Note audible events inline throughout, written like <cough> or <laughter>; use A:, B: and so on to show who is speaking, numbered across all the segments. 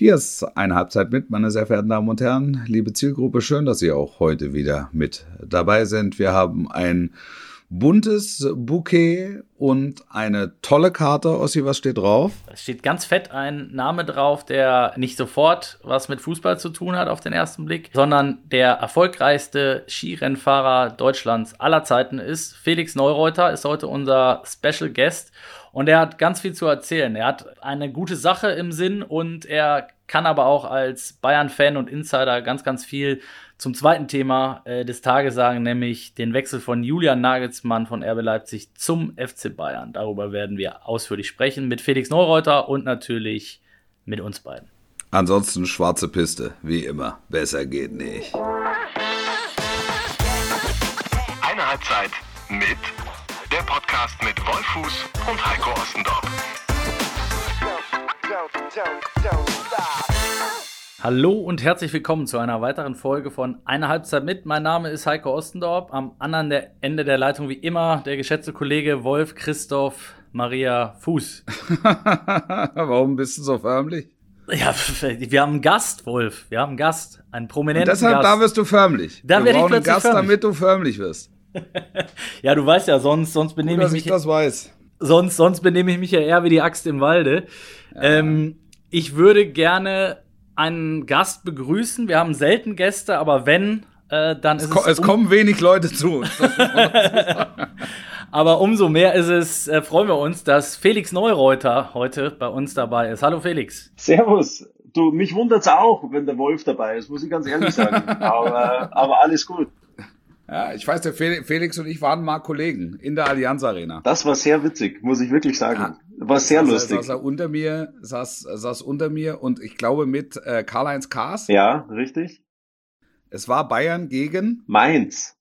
A: Hier ist eine Halbzeit mit, meine sehr verehrten Damen und Herren. Liebe Zielgruppe, schön, dass Sie auch heute wieder mit dabei sind. Wir haben ein buntes Bouquet und eine tolle Karte. Ossi, was steht drauf?
B: Es steht ganz fett ein Name drauf, der nicht sofort was mit Fußball zu tun hat auf den ersten Blick, sondern der erfolgreichste Skirennfahrer Deutschlands aller Zeiten ist. Felix Neureuter ist heute unser Special Guest und er hat ganz viel zu erzählen. Er hat eine gute Sache im Sinn und er kann aber auch als Bayern-Fan und Insider ganz, ganz viel zum zweiten Thema äh, des Tages sagen, nämlich den Wechsel von Julian Nagelsmann von RB Leipzig zum FC Bayern. Darüber werden wir ausführlich sprechen mit Felix Neureuter und natürlich mit uns beiden.
A: Ansonsten schwarze Piste, wie immer. Besser geht nicht.
C: Eine Halbzeit mit Podcast mit Wolfuß und Heiko Ostendorf.
B: Hallo und herzlich willkommen zu einer weiteren Folge von Eine Halbzeit mit. Mein Name ist Heiko Ostendorp. Am anderen der Ende der Leitung wie immer der geschätzte Kollege Wolf Christoph Maria Fuß. <laughs>
A: Warum bist du so förmlich?
B: Ja, <laughs> wir haben einen Gast, Wolf. Wir haben einen Gast, einen prominenten
A: und deshalb,
B: Gast.
A: da wirst du förmlich.
B: Da
A: Wir
B: werde ich
A: brauchen einen
B: plötzlich
A: Gast,
B: förmlich.
A: damit du förmlich wirst. <laughs>
B: ja, du weißt ja, sonst, sonst benehme
A: Gut,
B: ich
A: dass
B: mich
A: ich das weiß.
B: sonst, sonst benehme ich mich ja eher wie die Axt im Walde. Ähm, ich würde gerne einen Gast begrüßen. Wir haben selten Gäste, aber wenn, äh, dann ist
A: Es, ko
B: es,
A: es kommen wenig Leute zu uns. <laughs>
B: aber umso mehr ist es, äh, freuen wir uns, dass Felix Neureuter heute bei uns dabei ist. Hallo Felix.
D: Servus. Du, mich wundert's auch, wenn der Wolf dabei ist, muss ich ganz ehrlich sagen. <laughs> aber, aber alles gut.
A: Ja, ich weiß, der Fel- Felix und ich waren mal Kollegen in der Allianz Arena.
D: Das war sehr witzig, muss ich wirklich sagen. War sehr
A: saß,
D: lustig.
A: Saß er unter mir, saß, saß unter mir und ich glaube mit äh, Karl-Heinz Kaas.
D: Ja, richtig?
A: Es war Bayern gegen
D: Mainz.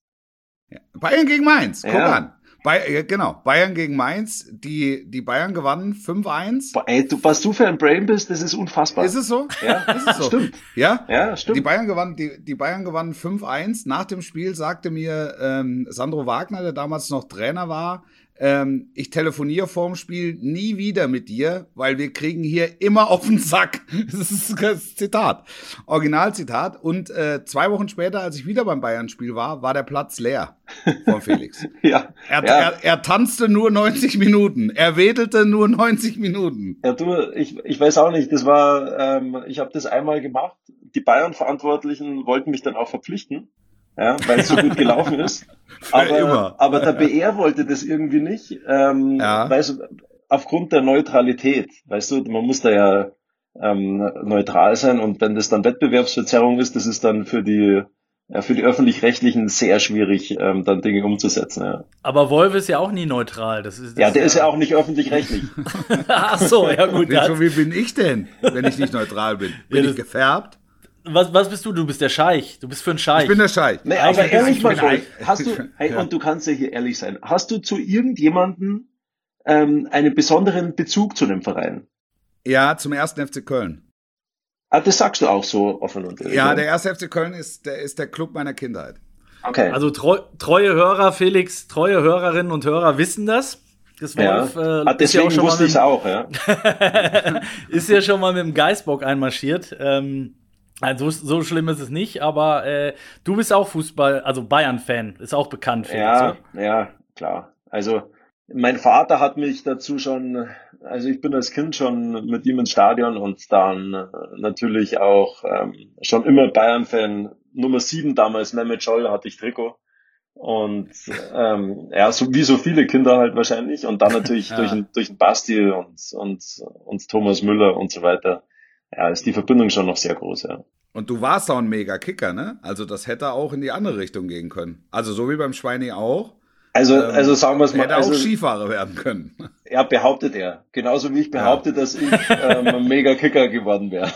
A: Bayern gegen Mainz. Guck
D: Ja.
A: an. Bay äh, genau, Bayern gegen Mainz. Die, die Bayern gewannen 5-1.
D: Boah, ey, du, was du für ein Brain bist, das ist unfassbar.
A: Ist es so?
D: Ja, <laughs>
A: Ist es so?
D: stimmt.
A: Ja?
D: Ja,
A: Die
D: stimmt.
A: Bayern gewannen, die, die Bayern gewannen 5-1. Nach dem Spiel sagte mir ähm, Sandro Wagner, der damals noch Trainer war, ähm, ich telefoniere vorm Spiel nie wieder mit dir, weil wir kriegen hier immer auf den Sack. <laughs> Das ist das Zitat. Originalzitat. Und äh, zwei Wochen später, als ich wieder beim Bayern-Spiel war, war der Platz leer von Felix. <laughs>
D: Ja,
A: Er,
D: ja.
A: er, er tanzte nur 90 Minuten. Er wedelte nur 90 Minuten.
D: Ja, du, ich, ich weiß auch nicht, das war, ähm, ich habe das einmal gemacht. Die Bayern-Verantwortlichen wollten mich dann auch verpflichten, ja, weil es so gut gelaufen ist. <laughs> Aber, aber der BR wollte das irgendwie nicht, ähm,
A: Ja.
D: weißt du, aufgrund der Neutralität. Weißt du, man muss da ja ähm, neutral sein und wenn das dann Wettbewerbsverzerrung ist, das ist dann für die ja, für die öffentlich-rechtlichen sehr schwierig, ähm, dann Dinge umzusetzen. Ja,
B: Aber Wolf ist ja auch nie neutral. Das ist, das
D: ja der ist ja auch nicht öffentlich-rechtlich. <laughs>
B: Ach so, ja gut.
A: Wie, so
B: Das,
A: wie bin ich denn, wenn ich nicht neutral bin? Bin
B: Ja,
A: ich gefärbt?
B: Was, was bist du? Du bist der Scheich. Du bist für einen Scheich.
A: Ich bin der Scheich.
D: Nee,
B: Eigentlich
D: aber
B: bin
D: ehrlich
B: ich-
D: mal,
B: ich bin
D: Wolf, hast du, <laughs> hey,
A: Ja.
D: und du kannst ja hier ehrlich sein, hast du zu irgendjemanden ähm, einen besonderen Bezug zu dem Verein?
A: Ja, zum ersten FC Köln.
D: Ah, das sagst du auch so offen und ehrlich.
A: Ja, der erste FC Köln ist der, ist der Club meiner Kindheit.
D: Okay.
B: Also treu, treue Hörer, Felix, treue Hörerinnen und Hörer wissen das. Das
D: ja.
B: Wolf äh,
D: ah,
B: ist ja
D: deswegen
B: auch schon mal
D: wusste ich
B: mit,
D: auch, ja. <laughs>
B: ist ja schon mal mit dem Geißbock einmarschiert. Ähm, also so schlimm ist es nicht, aber äh, du bist auch Fußball, also Bayern-Fan, ist auch bekannt. Felix,
D: Ja,
B: oder?
D: ja, klar. Also mein Vater hat mich dazu schon, also ich bin als Kind schon mit ihm ins Stadion und dann äh, natürlich auch ähm, schon immer Bayern-Fan. Nummer sieben damals, Mehmet Scholl, hatte ich Trikot. Und ähm, ja, so wie so viele Kinder halt wahrscheinlich. Und dann natürlich <laughs>
B: Ja.
D: durch, den- durch den Basti und, und, und Thomas Müller und so weiter. Ja, ist die Verbindung schon noch sehr groß, ja.
A: Und du warst auch ein mega Kicker, ne? Also das hätte auch in die andere Richtung gehen können. Also so wie beim Schweini auch.
D: Also,
A: Ähm,
D: also sagen wir es mal,
A: Hätte
D: also,
A: auch Skifahrer werden können. <laughs>
D: Ja, behauptet er. Genauso wie ich behaupte, dass ich ähm, ein Mega-Kicker geworden wäre.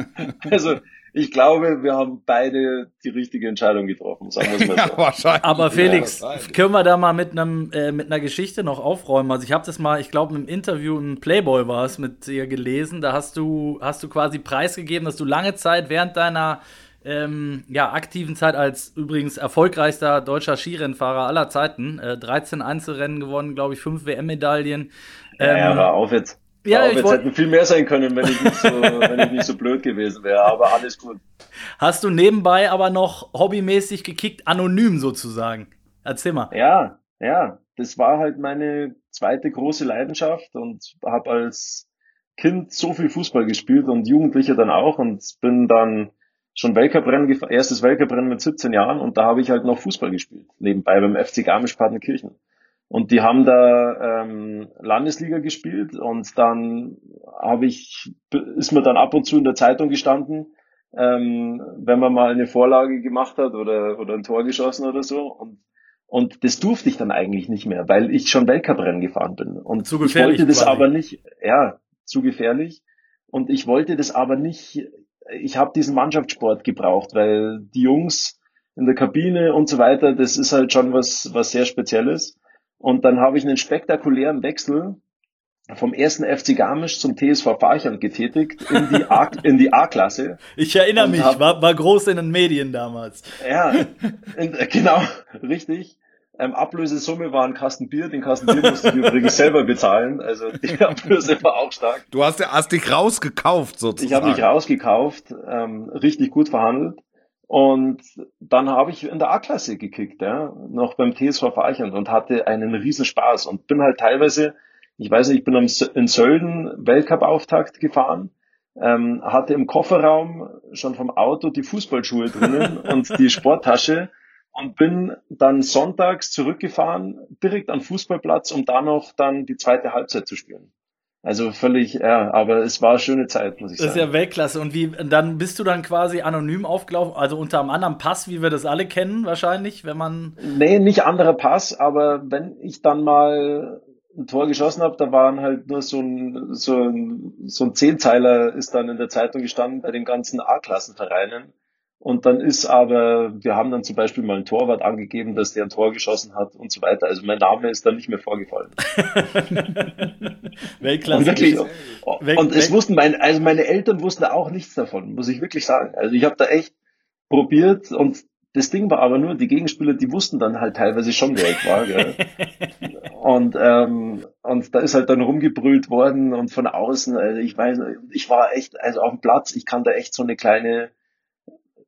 D: <laughs> also ich glaube, wir haben beide die richtige Entscheidung getroffen, sagen wir es mal
A: ja,
D: so.
A: wahrscheinlich.
B: Aber Felix,
A: Ja, wahrscheinlich.
B: können wir da mal mit einem äh, mit einer Geschichte noch aufräumen? Also ich habe das mal, ich glaube, im Interview im Playboy war es mit dir gelesen. Da hast du hast du quasi preisgegeben, dass du lange Zeit während deiner ähm, ja, aktiven Zeit als übrigens erfolgreichster deutscher Skirennfahrer aller Zeiten, äh, 13 Einzelrennen gewonnen, glaube ich, 5 WM-Medaillen.
D: Ja, ja,
B: Ähm,
D: hör auf jetzt. Ja, glaube, ich jetzt hätten viel mehr sein können, wenn ich nicht so, <laughs> wenn ich nicht so blöd gewesen wäre, aber alles gut.
B: Hast du nebenbei aber noch hobbymäßig gekickt, anonym sozusagen? Erzähl mal.
D: Ja, ja, das war halt meine zweite große Leidenschaft und habe als Kind so viel Fußball gespielt und Jugendlicher dann auch und bin dann schon Weltcuprennen, erstes Weltcuprennen mit 17 Jahren und da habe ich halt noch Fußball gespielt, nebenbei beim FC Garmisch-Partenkirchen. Und die haben da ähm, Landesliga gespielt und dann habe ich, ist mir dann ab und zu in der Zeitung gestanden, ähm, wenn man mal eine Vorlage gemacht hat oder, oder ein Tor geschossen oder so. Und, und das durfte ich dann eigentlich nicht mehr, weil ich schon Weltcuprennen gefahren bin. Und ich wollte das quasi. aber nicht, ja, zu gefährlich. Und ich wollte das aber nicht, ich habe diesen Mannschaftssport gebraucht, weil die Jungs in der Kabine und so weiter, das ist halt schon was, was sehr Spezielles. Und dann habe ich einen spektakulären Wechsel vom ersten FC Garmisch zum TSV Farchern getätigt in die A, <laughs> in die A-Klasse.
B: Ich erinnere mich, hab, war, war groß in den Medien damals.
D: Ja, in, genau, richtig. Ähm, Ablösesumme war ein Kasten Bier, den Kasten Bier musste ich <laughs> übrigens selber bezahlen, also die <laughs> Ablöse war auch stark.
A: Du hast, hast dich rausgekauft sozusagen.
D: Ich habe mich rausgekauft, ähm, richtig gut verhandelt und dann habe ich in der A-Klasse gekickt, ja, noch beim TSV Farchern und hatte einen riesen Spaß und bin halt teilweise, ich weiß nicht, ich bin in Sölden Weltcup-Auftakt gefahren, ähm, hatte im Kofferraum schon vom Auto die Fußballschuhe drinnen <laughs> und die Sporttasche und bin dann sonntags zurückgefahren, direkt am Fußballplatz, um da noch dann die zweite Halbzeit zu spielen. Also völlig, ja, aber es war eine schöne Zeit, muss ich
B: sagen. Das ist ja Weltklasse. Und wie, dann bist du dann quasi anonym aufgelaufen, also unter einem anderen Pass, wie wir das alle kennen, wahrscheinlich, wenn man.
D: Nee, nicht anderer Pass, aber wenn ich dann mal ein Tor geschossen habe, da waren halt nur so ein, so ein, so ein Zehnzeiler ist dann in der Zeitung gestanden bei den ganzen A-Klassenvereinen und dann ist aber, wir haben dann zum Beispiel mal einen Torwart angegeben, dass der ein Tor geschossen hat und so weiter. Also mein Name ist dann nicht mehr vorgefallen. <laughs>
B: Weltklasse.
D: Und, wirklich, und es wussten meine, also meine Eltern wussten auch nichts davon, muss ich wirklich sagen. Also ich habe da echt probiert und das Ding war aber nur, die Gegenspieler, die wussten dann halt teilweise schon, wer ich war. Gell? <laughs> und, ähm, und da ist halt dann rumgebrüllt worden und von außen, also ich weiß, ich war echt, also auf dem Platz, ich kann da echt so eine kleine,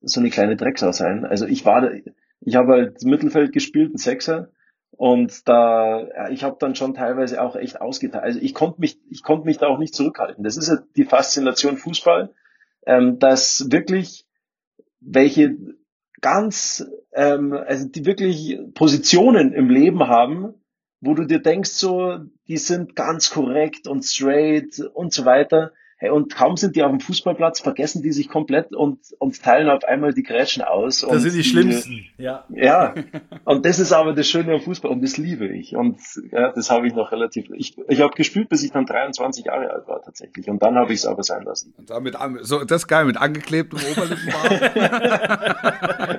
D: so eine kleine Drecksau sein. Also ich war, ich habe halt Mittelfeld gespielt, ein Sechser. Und da, ich habe dann schon teilweise auch echt ausgeteilt. Also ich konnte mich, ich konnte mich da auch nicht zurückhalten. Das ist ja die Faszination Fußball, ähm, dass wirklich welche ganz, ähm, also die wirklich Positionen im Leben haben, wo du dir denkst so, die sind ganz korrekt und straight und so weiter. Hey, und kaum sind die auf dem Fußballplatz, vergessen die sich komplett und, und teilen auf einmal die Grätschen aus.
B: Das sind die, die schlimmsten, ja.
D: Ja, <laughs> und das ist aber das Schöne am Fußball und das liebe ich. Und ja, das habe ich noch relativ. Ich, ich habe gespielt, bis ich dann 23 Jahre alt war tatsächlich. Und dann habe ich es aber sein lassen. Und
A: damit, so, das ist geil, mit angeklebtem
B: Oberlippenbart.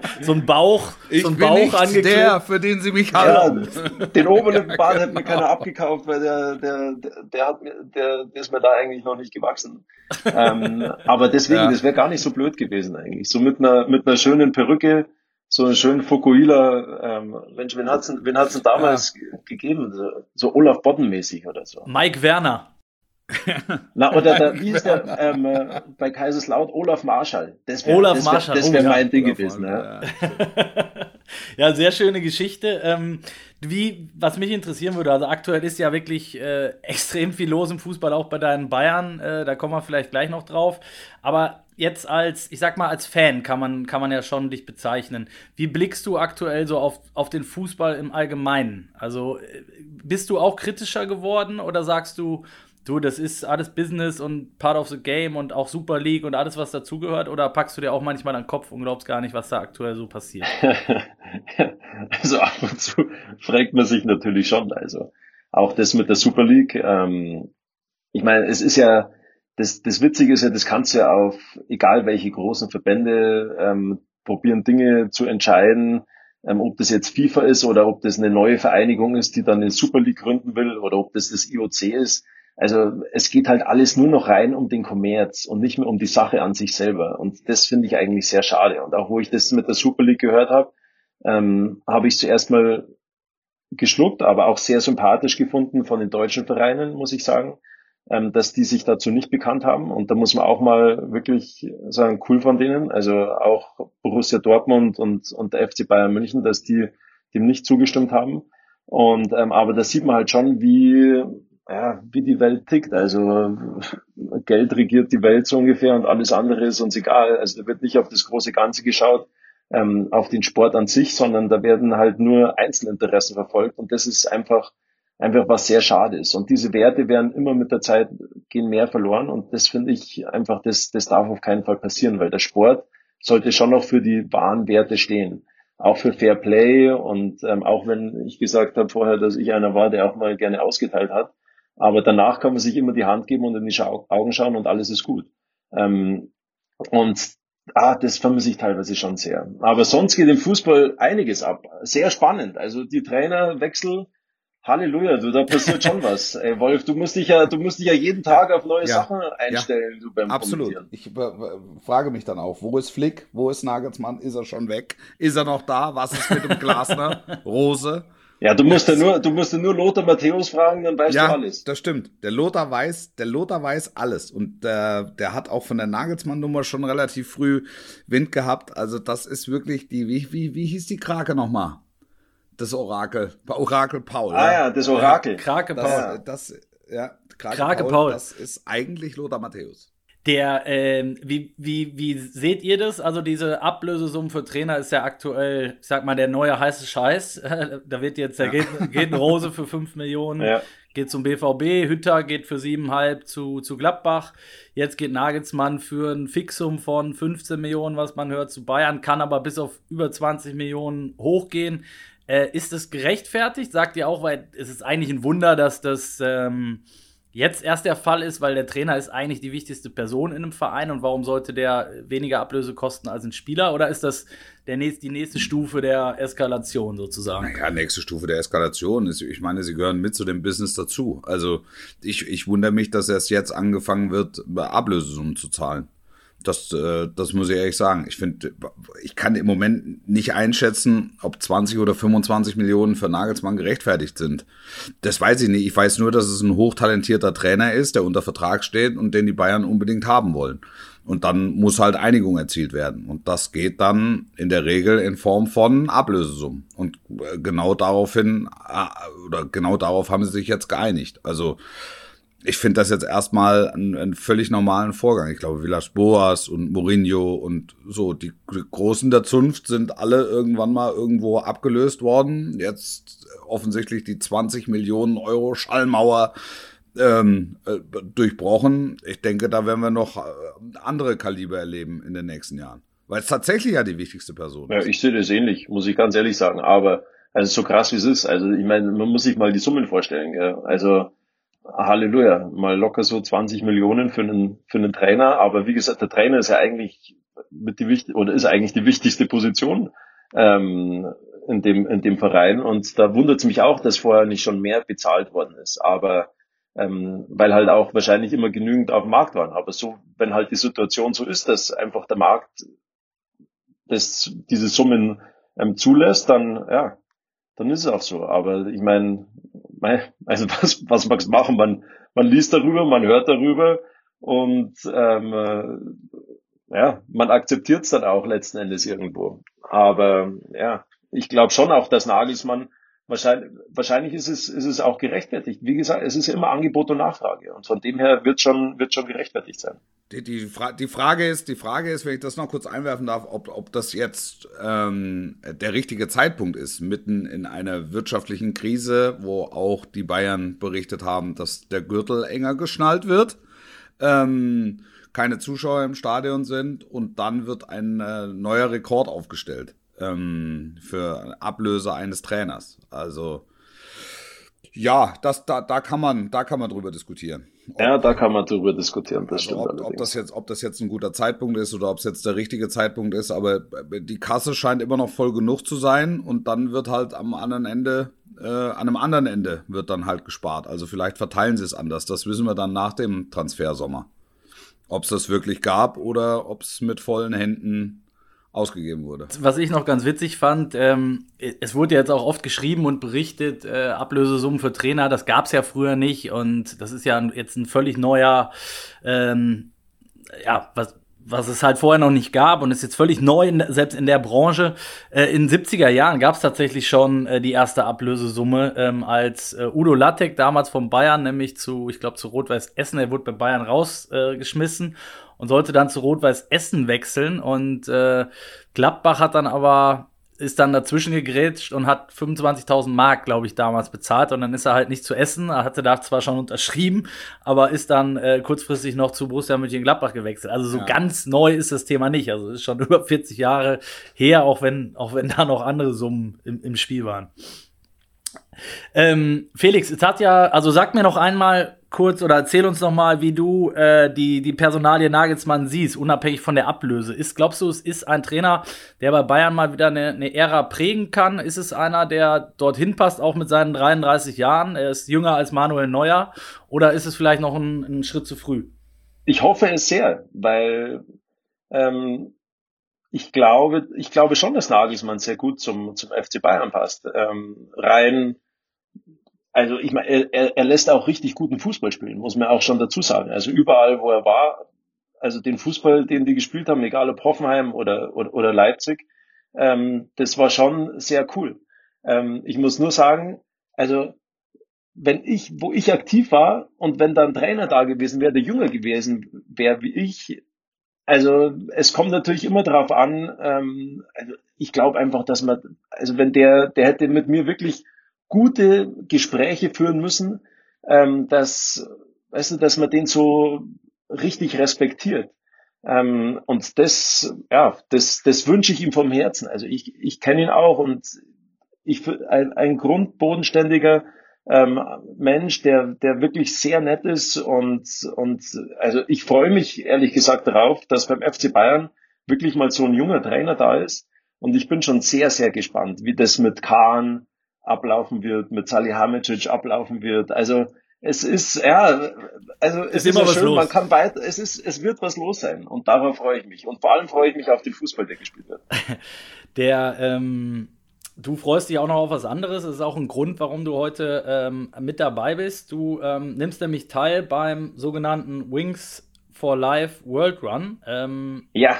B: <laughs> so ein Bauch,
A: ich
B: so ein
A: bin Bauch nicht angeklebt. der, für den sie mich halten.
D: Ja, den Oberlippenbart <laughs> hat mir keiner abgekauft, weil der, der, der, der, hat mir, der, der ist mir da eigentlich noch nicht gewachsen lassen. ähm, aber deswegen, <laughs> ja. das wäre gar nicht so blöd gewesen eigentlich. So mit einer, mit einer schönen Perücke, so einen schönen Fukuhila, ähm, Mensch, wen hat's denn, wen hat's denn damals ja. gegeben? So, so Olaf Bodden-mäßig oder so.
B: Mike Werner. <laughs>
D: Na, oder der, wie ist der <laughs> ähm, äh, bei Kaiserslaut? Olaf Marschall.
B: Das wär, Olaf
D: das
B: Marschall.
D: Das wäre oh, mein ja. Ding Olaf gewesen. Ja. <laughs>
B: ja, sehr schöne Geschichte. Ähm, wie, was mich interessieren würde, also aktuell ist ja wirklich äh, extrem viel los im Fußball, auch bei deinen Bayern, äh, da kommen wir vielleicht gleich noch drauf. Aber jetzt als, ich sag mal, als Fan kann man, kann man ja schon dich bezeichnen. Wie blickst du aktuell so auf, auf den Fußball im Allgemeinen? Also äh, bist du auch kritischer geworden oder sagst du, du, das ist alles Business und Part of the Game und auch Super League und alles, was dazugehört? Oder packst du dir auch manchmal an den Kopf und glaubst gar nicht, was da aktuell so passiert? <laughs>
D: also ab und zu fragt man sich natürlich schon. Also auch das mit der Super League. Ähm, ich meine, es ist ja, das, das Witzige ist ja, das kannst du ja auf egal welche großen Verbände ähm, probieren, Dinge zu entscheiden. Ähm, ob das jetzt FIFA ist oder ob das eine neue Vereinigung ist, die dann eine Super League gründen will oder ob das das IOC ist also es geht halt alles nur noch rein um den Kommerz und nicht mehr um die Sache an sich selber. Und das finde ich eigentlich sehr schade. Und auch wo ich das mit der Super League gehört habe, ähm, habe ich zuerst mal geschluckt, aber auch sehr sympathisch gefunden von den deutschen Vereinen, muss ich sagen. ähm, dass die sich dazu nicht bekannt haben. Und da muss man auch mal wirklich sagen, cool von denen. Also auch Borussia Dortmund und, und der FC Bayern München, dass die dem nicht zugestimmt haben. Und ähm, aber da sieht man halt schon, wie ja, wie die Welt tickt. Also Geld regiert die Welt so ungefähr und alles andere ist uns egal. Also da wird nicht auf das große Ganze geschaut, ähm, auf den Sport an sich, sondern da werden halt nur Einzelinteressen verfolgt und das ist einfach einfach was sehr schade ist. Und diese Werte werden immer mit der Zeit gehen mehr verloren und das finde ich einfach, das, das darf auf keinen Fall passieren, weil der Sport sollte schon noch für die wahren Werte stehen. Auch für Fair Play und ähm, auch wenn ich gesagt habe vorher, dass ich einer war, der auch mal gerne ausgeteilt hat, aber danach kann man sich immer die Hand geben und in die Schau Augen schauen und alles ist gut. Ähm, und ah, das vermisse ich teilweise schon sehr. Aber sonst geht im Fußball einiges ab. Sehr spannend. Also die Trainerwechsel, Halleluja, du, da passiert schon was. Ey, <laughs> Wolf, du musst dich ja, du musst dich ja jeden Tag auf neue ja, Sachen einstellen, ja, du beim
A: Absolut. Ich äh, frage mich dann auch, wo ist Flick? Wo ist Nagelsmann? Ist er schon weg? Ist er noch da? Was ist mit dem Glasner? <laughs> Rose?
D: Ja, du musst ja nur, du musst ja nur Lothar Matthäus fragen, dann weißt
A: ja,
D: du alles.
A: Das stimmt. Der Lothar weiß, der Lothar weiß alles. Und der, der hat auch von der Nagelsmann-Nummer schon relativ früh Wind gehabt. Also das ist wirklich die, wie, wie, wie hieß die Krake nochmal? Das Orakel. Orakel Paul.
D: Ah ja, das Orakel.
B: Krake
A: Paul. Das, das ja,
B: Krake, Krake Paul, Paul.
A: Das ist eigentlich Lothar Matthäus.
B: Der, ähm, wie, wie, wie seht ihr das? Also diese Ablösesumme für Trainer ist ja aktuell, ich sag mal, der neue heiße Scheiß. <laughs> da wird jetzt, da ja. geht, geht ein Rose für 5 Millionen, ja. geht zum BVB, Hütter geht für 7,5 zu, zu Gladbach. Jetzt geht Nagelsmann für ein Fixum von 15 Millionen, was man hört, zu Bayern, kann aber bis auf über 20 Millionen hochgehen. Äh, ist das gerechtfertigt? Sagt ihr auch, weil es ist eigentlich ein Wunder, dass das ähm, jetzt erst der Fall ist, weil der Trainer ist eigentlich die wichtigste Person in einem Verein und warum sollte der weniger Ablöse kosten als ein Spieler? Oder ist das der nächste, die nächste Stufe der Eskalation sozusagen?
A: Ja, nächste Stufe der Eskalation ist, ich meine, sie gehören mit zu dem Business dazu. Also ich, ich wundere mich, dass erst jetzt angefangen wird, Ablösesummen zu zahlen. Das, äh, das muss ich ehrlich sagen. Ich finde, ich kann im Moment nicht einschätzen, ob 20 oder 25 Millionen für Nagelsmann gerechtfertigt sind. Das weiß ich nicht. Ich weiß nur, dass es ein hochtalentierter Trainer ist, der unter Vertrag steht und den die Bayern unbedingt haben wollen. Und dann muss halt Einigung erzielt werden. Und das geht dann in der Regel in Form von Ablösesummen. Und äh, genau daraufhin, äh, oder genau darauf haben sie sich jetzt geeinigt. Also, ich finde das jetzt erstmal einen, einen, völlig normalen Vorgang. Ich glaube, Villas Boas und Mourinho und so, die, die, Großen der Zunft sind alle irgendwann mal irgendwo abgelöst worden. Jetzt offensichtlich die 20 Millionen Euro Schallmauer ähm, äh, durchbrochen. Ich denke, da werden wir noch äh, andere Kaliber erleben in den nächsten Jahren. Weil es tatsächlich ja die wichtigste Person
D: ist. Ja, ich sehe das ähnlich, muss ich ganz ehrlich sagen. Aber also so krass wie es ist, also ich meine, man muss sich mal die Summen vorstellen. Gell? Also Halleluja, mal locker so 20 Millionen für einen, für einen Trainer. Aber wie gesagt, der Trainer ist ja eigentlich mit die oder ist eigentlich die wichtigste Position ähm, in dem in dem Verein. Und da wundert es mich auch, dass vorher nicht schon mehr bezahlt worden ist. Aber ähm, weil halt auch wahrscheinlich immer genügend auf dem Markt waren. Aber so, wenn halt die Situation so ist, dass einfach der Markt das, diese Summen ähm, zulässt, dann ja, dann ist es auch so. Aber ich meine, also <laughs> was, was magst du machen? Man, man liest darüber, man hört darüber und ähm, äh, ja, man akzeptiert es dann auch letzten Endes irgendwo. Aber ja, ich glaube schon auch, dass Nagelsmann wahrscheinlich, wahrscheinlich ist es, ist es auch gerechtfertigt. Wie gesagt, es ist immer Angebot und Nachfrage. Und von dem her wird schon, wird schon gerechtfertigt sein.
A: Die, die, Fra die, Frage ist, die Frage ist, wenn ich das noch kurz einwerfen darf, ob, ob das jetzt ähm, der richtige Zeitpunkt ist, mitten in einer wirtschaftlichen Krise, wo auch die Bayern berichtet haben, dass der Gürtel enger geschnallt wird. Ähm, keine Zuschauer im Stadion sind und dann wird ein äh, neuer Rekord aufgestellt ähm, für Ablöse eines Trainers. Also ja, das, da, da, kann man, da kann man drüber diskutieren.
D: Ob, ja, da kann man drüber diskutieren. Das
A: also ob, ob, das jetzt, ob das jetzt ein guter Zeitpunkt ist oder ob es jetzt der richtige Zeitpunkt ist, aber die Kasse scheint immer noch voll genug zu sein und dann wird halt am anderen Ende, äh, an einem anderen Ende wird dann halt gespart. Also vielleicht verteilen sie es anders. Das wissen wir dann nach dem Transfersommer. Ob es das wirklich gab oder ob es mit vollen Händen ausgegeben wurde.
B: Was ich noch ganz witzig fand, ähm, es wurde jetzt auch oft geschrieben und berichtet, äh, Ablösesummen für Trainer, das gab es ja früher nicht und das ist ja jetzt ein völlig neuer, ähm, ja, was, was es halt vorher noch nicht gab und ist jetzt völlig neu, in, selbst in der Branche. Äh, in den 70er Jahren gab es tatsächlich schon äh, die erste Ablösesumme, ähm, als äh, Udo Lattek damals von Bayern, nämlich zu, ich glaube, zu Rot-Weiß Essen, er wurde bei Bayern rausgeschmissen und sollte dann zu Rot-Weiß Essen wechseln und äh, Gladbach hat dann aber ist dann dazwischen gegrätscht und hat 25.000 Mark, glaube ich, damals bezahlt. Und dann ist er halt nicht zu essen. Er hatte da zwar schon unterschrieben, aber ist dann äh, kurzfristig noch zu Borussia Mönchengladbach gewechselt. Also so ja. ganz neu ist das Thema nicht. Also ist schon <laughs> über 40 Jahre her, auch wenn, auch wenn da noch andere Summen im, im Spiel waren. Ähm, Felix, es hat ja, also sag mir noch einmal, kurz oder erzähl uns noch mal, wie du äh, die, die Personalie Nagelsmann siehst, unabhängig von der Ablöse. Ist, glaubst du, es ist ein Trainer, der bei Bayern mal wieder eine, eine Ära prägen kann? Ist es einer, der dorthin passt, auch mit seinen 33 Jahren? Er ist jünger als Manuel Neuer. Oder ist es vielleicht noch ein, ein Schritt zu früh?
D: Ich hoffe es sehr, weil ähm, ich glaube, ich glaube schon, dass Nagelsmann sehr gut zum, zum FC Bayern passt. Ähm, rein also ich meine, er, er lässt auch richtig guten Fußball spielen, muss man auch schon dazu sagen. Also überall, wo er war, also den Fußball, den die gespielt haben, egal ob Hoffenheim oder, oder, oder Leipzig, ähm, das war schon sehr cool. Ähm, ich muss nur sagen, also wenn ich, wo ich aktiv war und wenn da ein Trainer da gewesen wäre, der jünger gewesen wäre wie ich, also es kommt natürlich immer darauf an, ähm, also ich glaube einfach, dass man, also wenn der, der hätte mit mir wirklich gute Gespräche führen müssen, ähm, dass, weißt du, dass man den so richtig respektiert. Ähm, und das, ja, das, das wünsche ich ihm vom Herzen. Also ich, ich kenne ihn auch und ich ein, ein grundbodenständiger ähm, Mensch, der, der wirklich sehr nett ist und, und also ich freue mich ehrlich gesagt darauf, dass beim FC Bayern wirklich mal so ein junger Trainer da ist. Und ich bin schon sehr, sehr gespannt, wie das mit Kahn, ablaufen wird, mit Salihamidzic ablaufen wird. Also es ist, ja, also es ist, ist immer ja schön, los. man kann weiter, es ist, es wird was los sein und darauf freue ich mich. Und vor allem freue ich mich auf den Fußball, der gespielt wird. <laughs>
B: Der, ähm, du freust dich auch noch auf was anderes. Das ist auch ein Grund, warum du heute ähm, mit dabei bist. Du ähm, nimmst nämlich teil beim sogenannten Wings for Life World Run.
D: Ähm, ja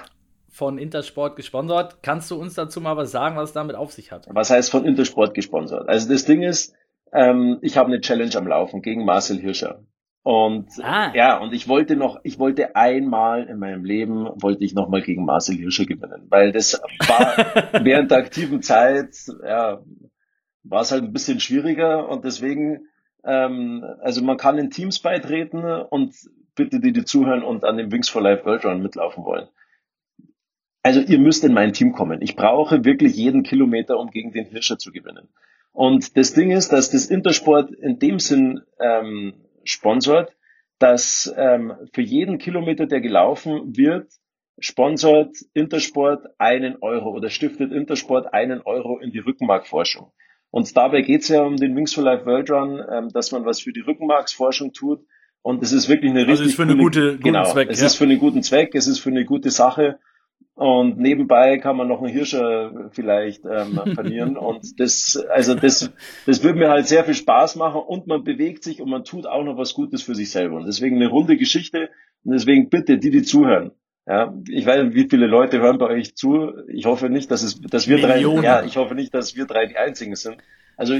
B: von Intersport gesponsert. Kannst du uns dazu mal was sagen, was es damit auf sich hat?
D: Was heißt von Intersport gesponsert? Also das Ding ist, ähm, ich habe eine Challenge am Laufen gegen Marcel Hirscher. Und ah. ja, und ich wollte noch, ich wollte einmal in meinem Leben, wollte ich noch mal gegen Marcel Hirscher gewinnen, weil das war <laughs> während der aktiven Zeit, ja, war es halt ein bisschen schwieriger und deswegen, ähm, also man kann in Teams beitreten und bitte die, die zuhören und an dem Wings for Life World Run mitlaufen wollen. Also ihr müsst in mein Team kommen. Ich brauche wirklich jeden Kilometer, um gegen den Hirscher zu gewinnen. Und das Ding ist, dass das Intersport in dem Sinn ähm, sponsort, dass ähm, für jeden Kilometer, der gelaufen wird, sponsort Intersport einen Euro oder stiftet Intersport einen Euro in die Rückenmarkforschung. Und dabei geht es ja um den Wings for Life World Run, ähm, dass man was für die Rückenmarksforschung tut. Und es ist wirklich eine
B: also
D: richtig
B: ist für eine gute, guten
D: genau,
B: Zweck.
D: Es ja. ist für einen guten Zweck, es ist für eine gute Sache. Und nebenbei kann man noch einen Hirscher vielleicht ähm, <laughs> verlieren. und das, also das, das würde mir halt sehr viel Spaß machen und man bewegt sich und man tut auch noch was Gutes für sich selber. Und deswegen eine runde Geschichte. Und deswegen bitte, die, die zuhören. Ja, ich weiß nicht, wie viele Leute hören bei euch zu. Ich hoffe nicht, dass es, dass wir Millionen. drei, ja, ich hoffe nicht, dass wir drei die einzigen sind. Also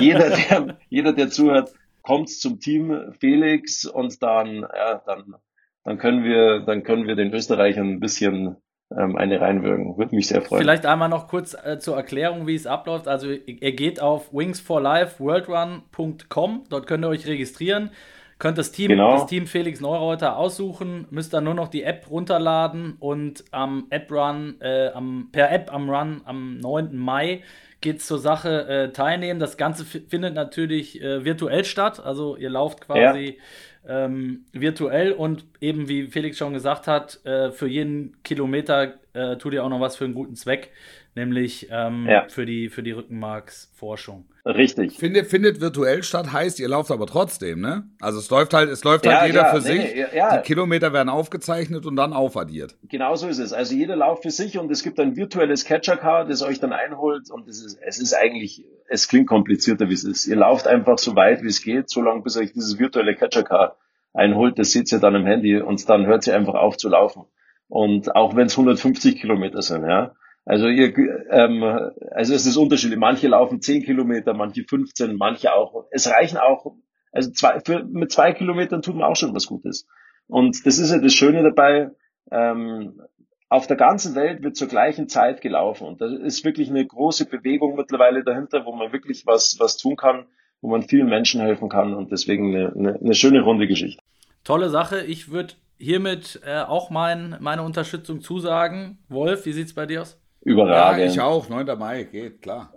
D: jeder, der, jeder, der zuhört, kommt zum Team Felix und dann, ja, dann, dann können wir, dann können wir den Österreichern ein bisschen ähm, eine reinwirken. Würde mich sehr freuen.
B: Vielleicht einmal noch kurz äh, zur Erklärung, wie es abläuft. Also ihr geht auf wingsforlifeworldrun.com, dort könnt ihr euch registrieren, könnt das Team, genau. das Team Felix Neureuter aussuchen, müsst dann nur noch die App runterladen und am App Run, äh, am, per App am Run am 9. Mai geht es zur Sache äh, teilnehmen. Das Ganze findet natürlich äh, virtuell statt. Also ihr lauft quasi ja. ähm, virtuell und eben wie Felix schon gesagt hat, äh, für jeden Kilometer äh, tut ihr auch noch was für einen guten Zweck, nämlich ähm, ja. für die, für die Rückenmarksforschung.
D: Richtig.
A: Findet, findet virtuell statt, heißt, ihr lauft aber trotzdem, ne? Also es läuft halt, es läuft halt ja, halt jeder ja, für nee, sich. Ja, die Kilometer werden aufgezeichnet und dann aufaddiert.
D: Genau so ist es. Also jeder lauft für sich und es gibt ein virtuelles Catcher-Car, das euch dann einholt und es ist, es ist eigentlich, es klingt komplizierter, wie es ist. Ihr lauft einfach so weit, wie es geht, so lange, bis euch dieses virtuelle Catcher-Car einholt. Das seht ihr dann im Handy und dann hört sie einfach auf zu laufen. Und auch wenn es 150 Kilometer sind, ja. Also ihr, ähm, also es ist unterschiedlich. Manche laufen 10 Kilometer, manche 15, manche auch. Es reichen auch, also zwei, für, mit zwei Kilometern tut man auch schon was Gutes. Und das ist ja das Schöne dabei. Ähm, auf der ganzen Welt wird zur gleichen Zeit gelaufen. Und da ist wirklich eine große Bewegung mittlerweile dahinter, wo man wirklich was, was tun kann, wo man vielen Menschen helfen kann. Und deswegen eine, eine, eine schöne runde Geschichte.
B: Tolle Sache. Ich würde hiermit äh, auch mein, meine Unterstützung zusagen. Wolf, wie sieht's bei dir aus?
D: Überragend.
A: Ja, ich auch. 9. Mai, geht, klar.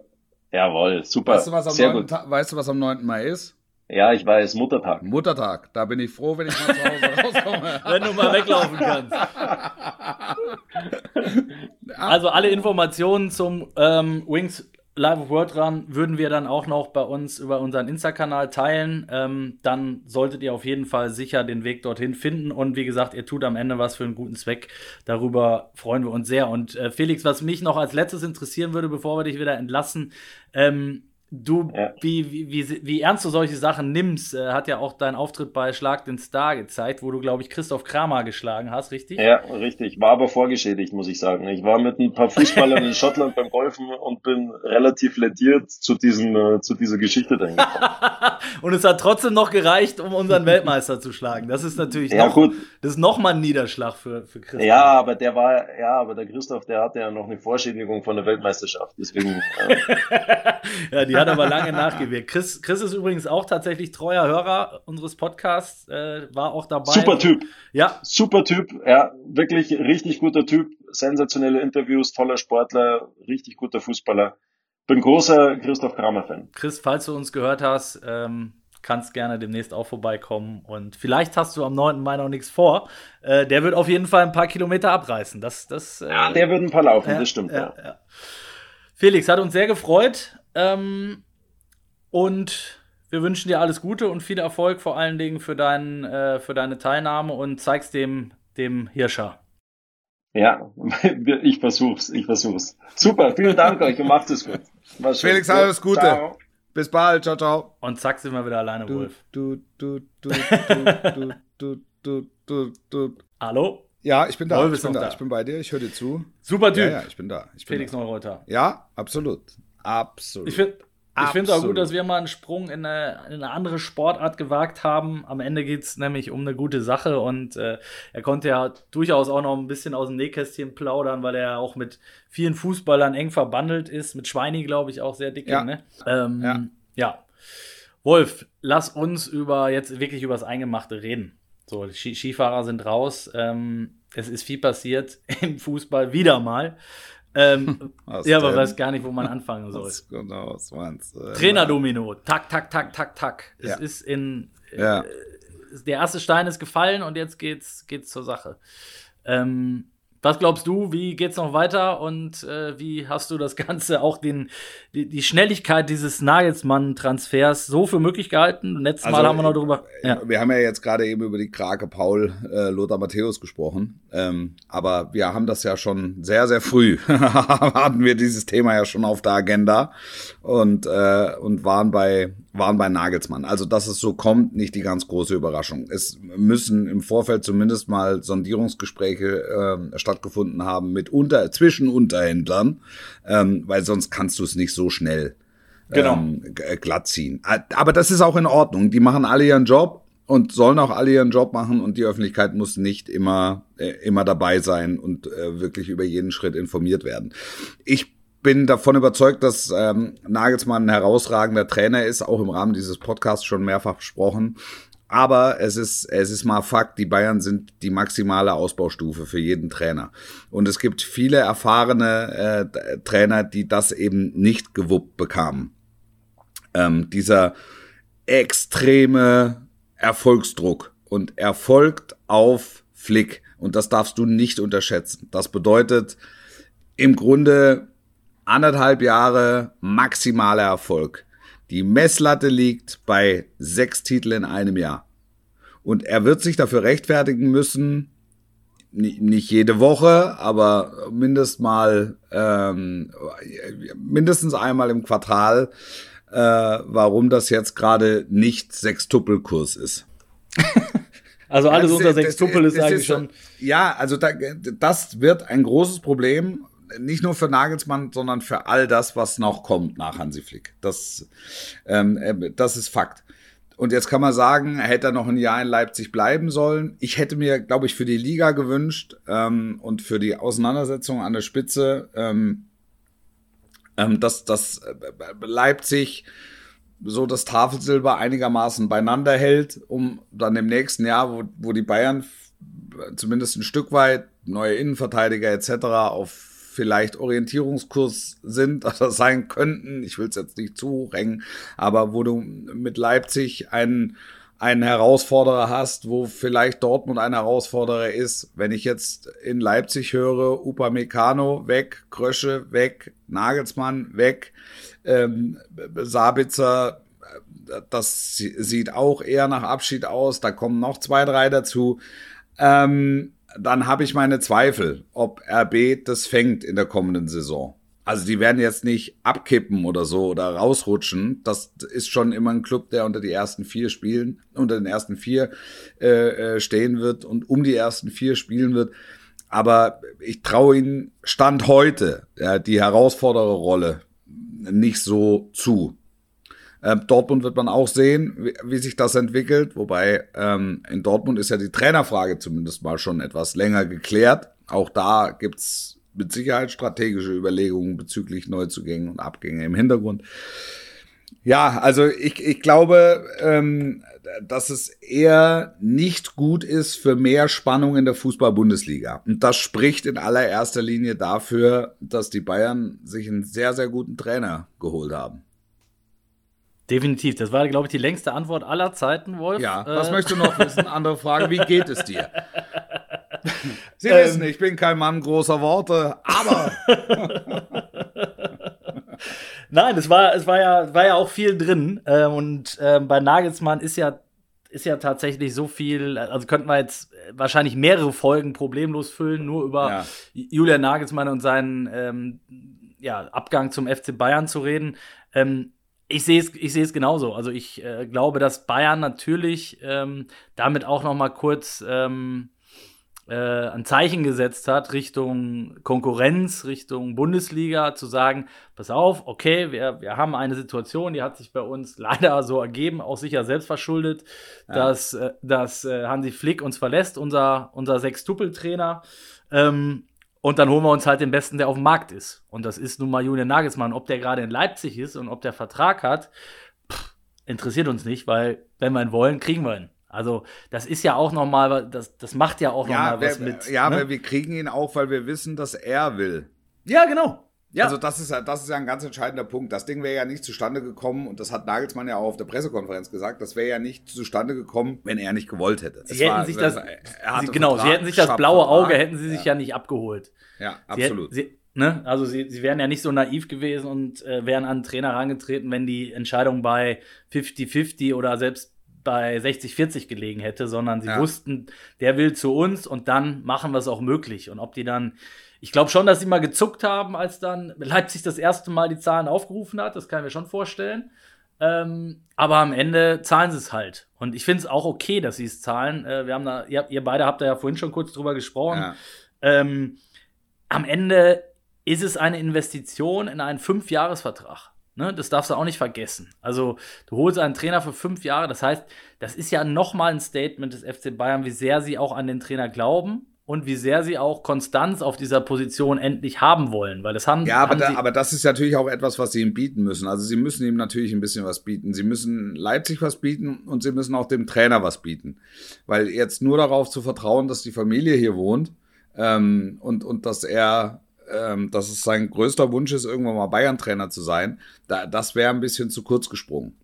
D: Jawohl, super.
A: Weißt du, was am, Sehr 9. weißt du, was am 9. Mai ist?
D: Ja, ich weiß, Muttertag.
A: Muttertag. Da bin ich froh, wenn ich mal zu Hause <laughs> rauskomme.
B: wenn du mal weglaufen kannst. <laughs> also alle Informationen zum ähm, Wings Live of World Run würden wir dann auch noch bei uns über unseren Insta-Kanal teilen. Ähm, dann solltet ihr auf jeden Fall sicher den Weg dorthin finden. Und wie gesagt, ihr tut am Ende was für einen guten Zweck. Darüber freuen wir uns sehr. Und äh, Felix, was mich noch als letztes interessieren würde, bevor wir dich wieder entlassen, ähm, Du, ja. wie, wie, wie, wie ernst du solche Sachen nimmst, äh, hat ja auch dein Auftritt bei Schlag den Star gezeigt, wo du, glaube ich, Christoph Kramer geschlagen hast, richtig?
D: Ja, richtig. War aber vorgeschädigt, muss ich sagen. Ich war mit ein paar Fußballern in <laughs> Schottland beim Golfen und bin relativ lediert zu, diesen, äh, zu dieser Geschichte dahin <laughs>
B: Und es hat trotzdem noch gereicht, um unseren Weltmeister zu schlagen. Das ist natürlich ja, noch, gut. das ist noch mal ein Niederschlag für, für Christoph.
D: Ja, aber der war, ja, aber der Christoph, der hatte ja noch eine Vorschädigung von der Weltmeisterschaft. Deswegen. Äh, <laughs>
B: ja, die hat aber lange nachgewirkt. Chris, Chris ist übrigens auch tatsächlich treuer Hörer unseres Podcasts, äh, war auch dabei.
D: Super Typ. Ja. Super Typ, ja, wirklich richtig guter Typ, sensationelle Interviews, toller Sportler, richtig guter Fußballer. Bin großer Christoph Kramer-Fan.
B: Chris, falls du uns gehört hast, ähm, kannst gerne demnächst auch vorbeikommen. Und vielleicht hast du am 9. Mai noch nichts vor. Äh, der wird auf jeden Fall ein paar Kilometer abreißen. Das, das,
D: äh, ja, der wird ein paar laufen,
B: ja,
D: das stimmt.
B: Ja. Felix, hat uns sehr gefreut. Ähm, und wir wünschen dir alles Gute und viel Erfolg, vor allen Dingen für, dein, äh, für deine Teilnahme und zeig's dem, dem Hirscher.
D: Ja, <laughs> ich versuch's, ich versuch's. Super, vielen Dank euch und macht es gut.
A: Felix, alles Gute. Ciao. Bis bald, ciao, ciao.
B: Und zack, sind wir wieder alleine, du, Wolf.
A: Du, du, du, du, du, du, du, du.
B: Hallo?
A: Ja, ich bin da. Wolf ich bin da. da. Ich bin bei dir. Ich höre dir zu.
B: Super Typ.
A: Ja, ja, ich bin da. Ich
B: bin Felix Neureuter.
A: Ja, absolut. Absolut.
B: Ich finde ich finde es auch gut, dass wir mal einen Sprung in eine, in eine, andere Sportart gewagt haben. Am Ende geht es nämlich um eine gute Sache und äh, er konnte ja durchaus auch noch ein bisschen aus dem Nähkästchen plaudern, weil er auch mit vielen Fußballern eng verbandelt ist, mit Schweini, glaube ich, auch sehr dick. Ja. Ne? Ähm, ja. ja. Wolf, lass uns über jetzt wirklich über das Eingemachte reden. So, die Skifahrer sind raus. Ähm, es ist viel passiert <laughs> im Fußball wieder mal. Ähm, <laughs> ja, aber weiß gar nicht, wo man anfangen soll. Was genau, was meinst du? Trainerdomino. Tak, tak, tak, tak, tak. Es ja. ist in. Ja. Äh, der erste Stein ist gefallen und jetzt geht's, geht's zur Sache. Ähm, was glaubst du, wie geht's noch weiter und äh, wie hast du das <laughs> Ganze auch den, die, die Schnelligkeit dieses Nagelsmann-Transfers so für möglich gehalten? Letztes also, Mal haben wir noch darüber.
A: Äh, ja. Wir haben ja jetzt gerade eben über die Krake Paul äh, Lothar Matthäus gesprochen. Ähm, aber wir haben das ja schon sehr, sehr früh, <laughs> hatten wir dieses Thema ja schon auf der Agenda und, äh, und waren bei waren bei Nagelsmann. Also, dass es so kommt, nicht die ganz große Überraschung. Es müssen im Vorfeld zumindest mal Sondierungsgespräche äh, stattgefunden haben mit unter, zwischen Unterhändlern, ähm, weil sonst kannst du es nicht so schnell genau. ähm, glatt ziehen. Aber das ist auch in Ordnung. Die machen alle ihren Job und sollen auch alle ihren Job machen und die Öffentlichkeit muss nicht immer, äh, immer dabei sein und äh, wirklich über jeden Schritt informiert werden. Ich bin davon überzeugt, dass ähm, Nagelsmann ein herausragender Trainer ist, auch im Rahmen dieses Podcasts schon mehrfach besprochen. Aber es ist, es ist mal Fakt, die Bayern sind die maximale Ausbaustufe für jeden Trainer. Und es gibt viele erfahrene äh, Trainer, die das eben nicht gewuppt bekamen. Ähm, dieser extreme Erfolgsdruck und erfolgt auf Flick Und das darfst du nicht unterschätzen. Das bedeutet im Grunde anderthalb Jahre maximaler Erfolg. Die Messlatte liegt bei sechs Titeln in einem Jahr. Und er wird sich dafür rechtfertigen müssen, nicht jede Woche, aber mindest mal ähm, mindestens einmal im Quartal, äh, warum das jetzt gerade nicht Sextuppelkurs ist. <laughs>
B: also alles ja, unter Sextuppel ist eigentlich ist, schon.
A: Ja, also da, das wird ein großes Problem, nicht nur für Nagelsmann, sondern für all das, was noch kommt nach Hansi Flick. Das, ähm, äh, das ist Fakt. Und jetzt kann man sagen, hätte er noch ein Jahr in Leipzig bleiben sollen. Ich hätte mir, glaube ich, für die Liga gewünscht ähm, und für die Auseinandersetzung an der Spitze, ähm, ähm, dass, dass äh, Leipzig so das Tafelsilber einigermaßen beieinander hält, um dann im nächsten Jahr, wo, wo die Bayern zumindest ein Stück weit neue Innenverteidiger etc. auf vielleicht Orientierungskurs sind <laughs> oder sein könnten. Ich will es jetzt nicht zu hochhängen, aber wo du mit Leipzig einen einen Herausforderer hast, wo vielleicht Dortmund ein Herausforderer ist. Wenn ich jetzt in Leipzig höre, Upamecano weg, Krösche weg, Nagelsmann weg, ähm, Sabitzer, das sieht auch eher nach Abschied aus. Da kommen noch zwei, drei dazu. Ähm, dann habe ich meine Zweifel, ob RB das fängt in der kommenden Saison. Also die werden jetzt nicht abkippen oder so oder rausrutschen. Das ist schon immer ein Club, der unter die ersten vier spielen, unter den ersten vier äh, äh stehen wird und um die ersten vier spielen wird. Aber ich traue ihnen Stand heute ja, die Herausfordererrolle nicht so zu. Ähm, Dortmund wird man auch sehen, wie, wie sich das entwickelt. Wobei ähm, in Dortmund ist ja die Trainerfrage zumindest mal schon etwas länger geklärt. Auch da gibt's mit Sicherheit strategische Überlegungen bezüglich Neuzugängen und Abgänge im Hintergrund. Ja, also ich, ich glaube, ähm, dass es eher nicht gut ist für mehr Spannung in der Fußball-Bundesliga. Und das spricht in allererster Linie dafür, dass die Bayern sich einen sehr, sehr guten Trainer geholt haben.
B: Definitiv. Das war, glaube ich, die längste Antwort aller Zeiten, Wolf.
A: Ja, was äh, möchtest du noch wissen? Andere Frage, wie geht es dir? <laughs> Sie ähm, wissen, ich bin kein Mann großer Worte, aber. <laughs>
B: Nein, es war, es war ja, war ja auch viel drin. Äh, und äh, bei Nagelsmann ist ja, ist ja tatsächlich so viel, also könnten wir jetzt wahrscheinlich mehrere Folgen problemlos füllen, nur über ja. Julian Nagelsmann und seinen ähm, ja, Abgang zum FC Bayern zu reden. Ähm, ich sehe es ich sehe es genauso. Also ich äh, glaube, dass Bayern natürlich ähm, damit auch noch mal kurz ähm, äh, ein Zeichen gesetzt hat Richtung Konkurrenz, Richtung Bundesliga, zu sagen, pass auf, okay, wir, wir haben eine Situation, die hat sich bei uns <laughs> leider so ergeben, auch sicher selbst verschuldet, ja. dass, äh, dass äh, Hansi Flick uns verlässt, unser, unser Sechstuppel-Trainer. Ähm, und dann holen wir uns halt den Besten, der auf dem Markt ist. Und das ist nun mal Julian Nagelsmann. Ob der gerade in Leipzig ist und ob der Vertrag hat, pff, interessiert uns nicht, weil wenn wir ihn wollen, kriegen wir ihn. Also das ist ja auch nochmal, das, das macht ja auch ja, nochmal was mit.
A: Ja, ne? aber wir kriegen ihn auch, weil wir wissen, dass er will.
B: Ja, genau.
A: Ja. Also das ist ja, das ist ja ein ganz entscheidender Punkt. Das Ding wäre ja nicht zustande gekommen und das hat Nagelsmann ja auch auf der Pressekonferenz gesagt. Das wäre ja nicht zustande gekommen, wenn er nicht gewollt hätte.
B: Sie hätten war, sich das, sie, genau, sie hätten sich das blaue Auge hätten sie sich ja, ja nicht abgeholt.
A: Ja, absolut.
B: Sie, sie, ne? Also sie, sie wären ja nicht so naiv gewesen und äh, wären an den Trainer herangetreten, wenn die Entscheidung bei 50-50 oder selbst bei 60-40 gelegen hätte, sondern sie ja. wussten, der will zu uns und dann machen wir es auch möglich. Und ob die dann ich glaube schon, dass sie mal gezuckt haben, als dann Leipzig das erste Mal die Zahlen aufgerufen hat. Das kann ich mir schon vorstellen. Ähm, aber am Ende zahlen sie es halt. Und ich finde es auch okay, dass sie es zahlen. Äh, wir haben da, ihr, ihr, beide habt da ja vorhin schon kurz drüber gesprochen. Ja. Ähm, am Ende ist es eine Investition in einen Fünfjahresvertrag. Ne, das darfst du auch nicht vergessen. Also, du holst einen Trainer für fünf Jahre. Das heißt, das ist ja nochmal ein Statement des FC Bayern, wie sehr sie auch an den Trainer glauben und wie sehr sie auch Konstanz auf dieser Position endlich haben wollen, weil das haben
A: ja, aber,
B: haben
A: da, aber das ist natürlich auch etwas, was sie ihm bieten müssen. Also sie müssen ihm natürlich ein bisschen was bieten. Sie müssen Leipzig was bieten und sie müssen auch dem Trainer was bieten, weil jetzt nur darauf zu vertrauen, dass die Familie hier wohnt ähm, und und dass er ähm, dass es sein größter Wunsch ist, irgendwann mal Bayern-Trainer zu sein, da, das wäre ein bisschen zu kurz gesprungen.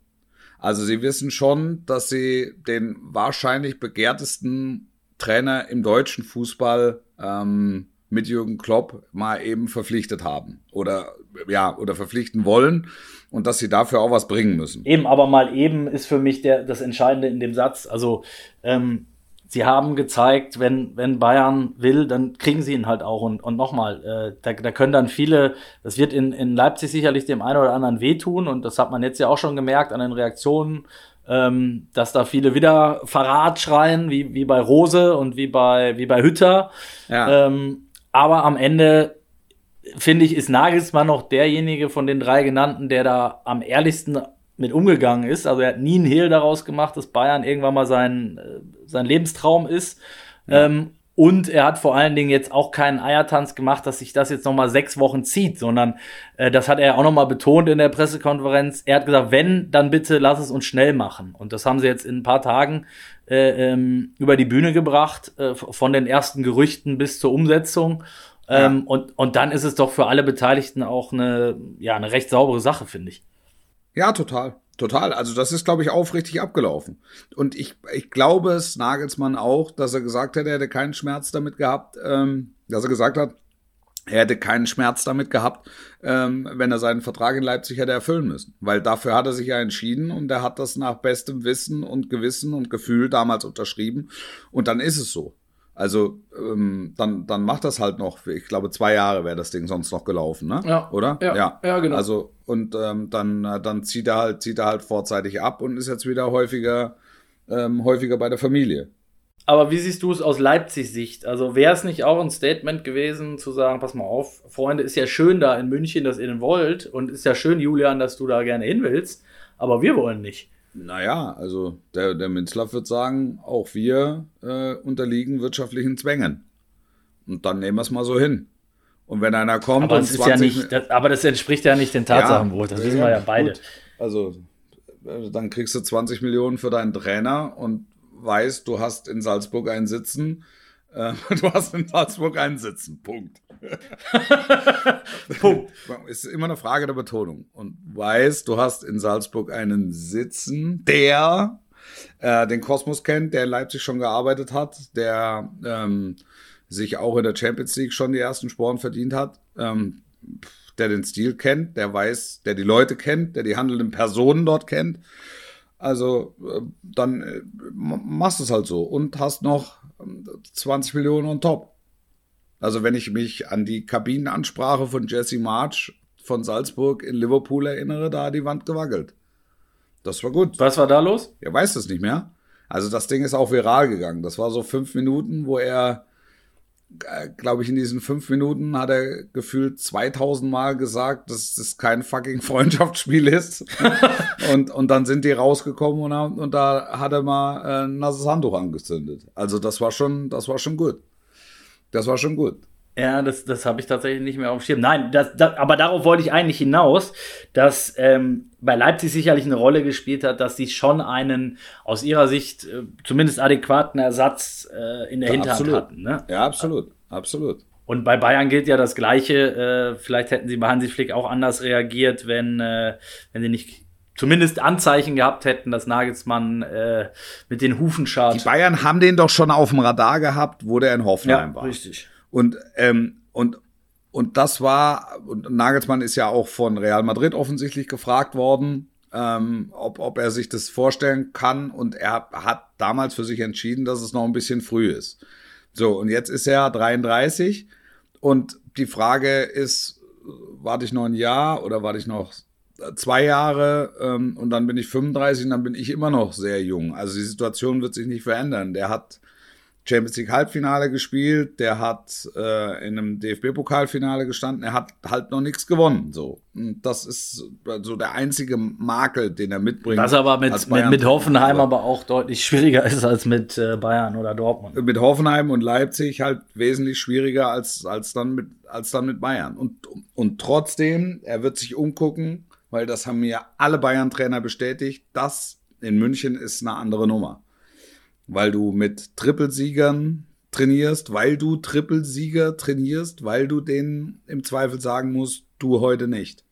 A: Also sie wissen schon, dass sie den wahrscheinlich begehrtesten Trainer im deutschen Fußball ähm, mit Jürgen Klopp mal eben verpflichtet haben oder ja oder verpflichten wollen und dass sie dafür auch was bringen müssen.
B: Eben, aber mal eben ist für mich der, das Entscheidende in dem Satz. Also ähm, sie haben gezeigt, wenn, wenn Bayern will, dann kriegen sie ihn halt auch. Und, und nochmal, äh, da, da können dann viele, das wird in, in Leipzig sicherlich dem einen oder anderen wehtun und das hat man jetzt ja auch schon gemerkt an den Reaktionen, ähm, dass da viele wieder Verrat schreien, wie, wie bei Rose und wie bei, wie bei Hütter. Ja. Ähm, aber am Ende finde ich, ist Nagelsmann noch derjenige von den drei genannten, der da am ehrlichsten mit umgegangen ist. Also er hat nie einen Hehl daraus gemacht, dass Bayern irgendwann mal sein, äh, sein Lebenstraum ist. Ja. Ähm, und er hat vor allen Dingen jetzt auch keinen Eiertanz gemacht, dass sich das jetzt noch mal sechs Wochen zieht, sondern äh, das hat er auch noch mal betont in der Pressekonferenz. Er hat gesagt, wenn, dann bitte lass es uns schnell machen. Und das haben sie jetzt in ein paar Tagen äh, ähm, über die Bühne gebracht, äh, von den ersten Gerüchten bis zur Umsetzung. Ähm, ja. und, und dann ist es doch für alle Beteiligten auch eine, ja, eine recht saubere Sache, finde ich.
A: Ja, total. Total. Also das ist, glaube ich, aufrichtig abgelaufen. Und ich, ich glaube es Nagelsmann auch, dass er gesagt hat, er hätte keinen Schmerz damit gehabt, ähm, dass er gesagt hat, er hätte keinen Schmerz damit gehabt, ähm, wenn er seinen Vertrag in Leipzig hätte erfüllen müssen. Weil dafür hat er sich ja entschieden und er hat das nach bestem Wissen und Gewissen und Gefühl damals unterschrieben. Und dann ist es so. Also ähm, dann, dann macht das halt noch, ich glaube, zwei Jahre wäre das Ding sonst noch gelaufen, ne?
B: Ja.
A: Oder?
B: Ja, ja, ja genau.
A: Also, und ähm, dann, äh, dann zieht er halt, zieht er halt vorzeitig ab und ist jetzt wieder häufiger, ähm, häufiger bei der Familie.
B: Aber wie siehst du es aus Leipzig-Sicht? Also wäre es nicht auch ein Statement gewesen, zu sagen, pass mal auf, Freunde, ist ja schön da in München, dass ihr den wollt und ist ja schön, Julian, dass du da gerne hin willst, aber wir wollen nicht.
A: Naja, also der, der Minzlaff wird sagen, auch wir äh, unterliegen wirtschaftlichen Zwängen. Und dann nehmen wir es mal so hin. Und wenn einer kommt
B: aber und das ist ja nicht, das, aber das entspricht ja nicht den Tatsachen ja, wohl, das wissen wir ja beide. Gut.
A: Also äh, dann kriegst du 20 Millionen für deinen Trainer und weißt, du hast in Salzburg einen Sitzen. Äh, <laughs> du hast in Salzburg einen Sitzen. Punkt. <laughs> Punkt. <laughs> Ist immer eine Frage der Betonung. Und weißt, du hast in Salzburg einen Sitzen, der äh, den Kosmos kennt, der in Leipzig schon gearbeitet hat, der ähm, sich auch in der Champions League schon die ersten Sporen verdient hat, ähm, der den Stil kennt, der weiß, der die Leute kennt, der die handelnden Personen dort kennt. Also äh, dann äh, machst du es halt so und hast noch 20 ähm, Millionen on top. Also wenn ich mich an die Kabinenansprache von Jesse March von Salzburg in Liverpool erinnere, da hat die Wand gewackelt. Das war gut.
B: Was war da los?
A: Er weiß das nicht mehr. Also das Ding ist auch viral gegangen. Das war so fünf Minuten, wo er, glaube ich, in diesen fünf Minuten hat er gefühlt 2000 Mal gesagt, dass das kein fucking Freundschaftsspiel ist. <laughs> und, und dann sind die rausgekommen und, haben, und da hat er mal äh, ein nasses Handtuch angezündet. Also das war schon, das war schon gut. Das war schon gut.
B: Ja, das, das habe ich tatsächlich nicht mehr auf dem Schirm. Nein, das, das, aber darauf wollte ich eigentlich hinaus, dass ähm, bei Leipzig sicherlich eine Rolle gespielt hat, dass sie schon einen aus ihrer Sicht äh, zumindest adäquaten Ersatz äh, in der ja, Hinterhand
A: absolut.
B: hatten. Ne?
A: Ja, absolut, absolut.
B: Und bei Bayern gilt ja das Gleiche. Äh, vielleicht hätten sie bei Hansi Flick auch anders reagiert, wenn, äh, wenn sie nicht zumindest Anzeichen gehabt hätten, dass Nagelsmann äh, mit den Hufen schart.
A: Die Bayern haben den doch schon auf dem Radar gehabt, wo der in Hoffenheim ja, war.
B: Richtig.
A: Und, ähm, und, und das war, und Nagelsmann ist ja auch von Real Madrid offensichtlich gefragt worden, ähm, ob, ob er sich das vorstellen kann. Und er hat damals für sich entschieden, dass es noch ein bisschen früh ist. So, und jetzt ist er 33 und die Frage ist, warte ich noch ein Jahr oder warte ich noch zwei Jahre ähm, und dann bin ich 35 und dann bin ich immer noch sehr jung. Also die Situation wird sich nicht verändern. Der hat Champions League Halbfinale gespielt, der hat äh, in einem DFB-Pokalfinale gestanden, er hat halt noch nichts gewonnen. So. Und das ist so der einzige Makel, den er mitbringt.
B: Was aber mit, mit, mit Hoffenheim aber auch deutlich schwieriger ist als mit äh, Bayern oder Dortmund.
A: Mit Hoffenheim und Leipzig halt wesentlich schwieriger als, als, dann, mit, als dann mit Bayern. Und, und trotzdem, er wird sich umgucken, weil das haben mir alle Bayern-Trainer bestätigt, das in München ist eine andere Nummer weil du mit Trippelsiegern trainierst, weil du Trippelsieger trainierst, weil du denen im Zweifel sagen musst, du heute nicht.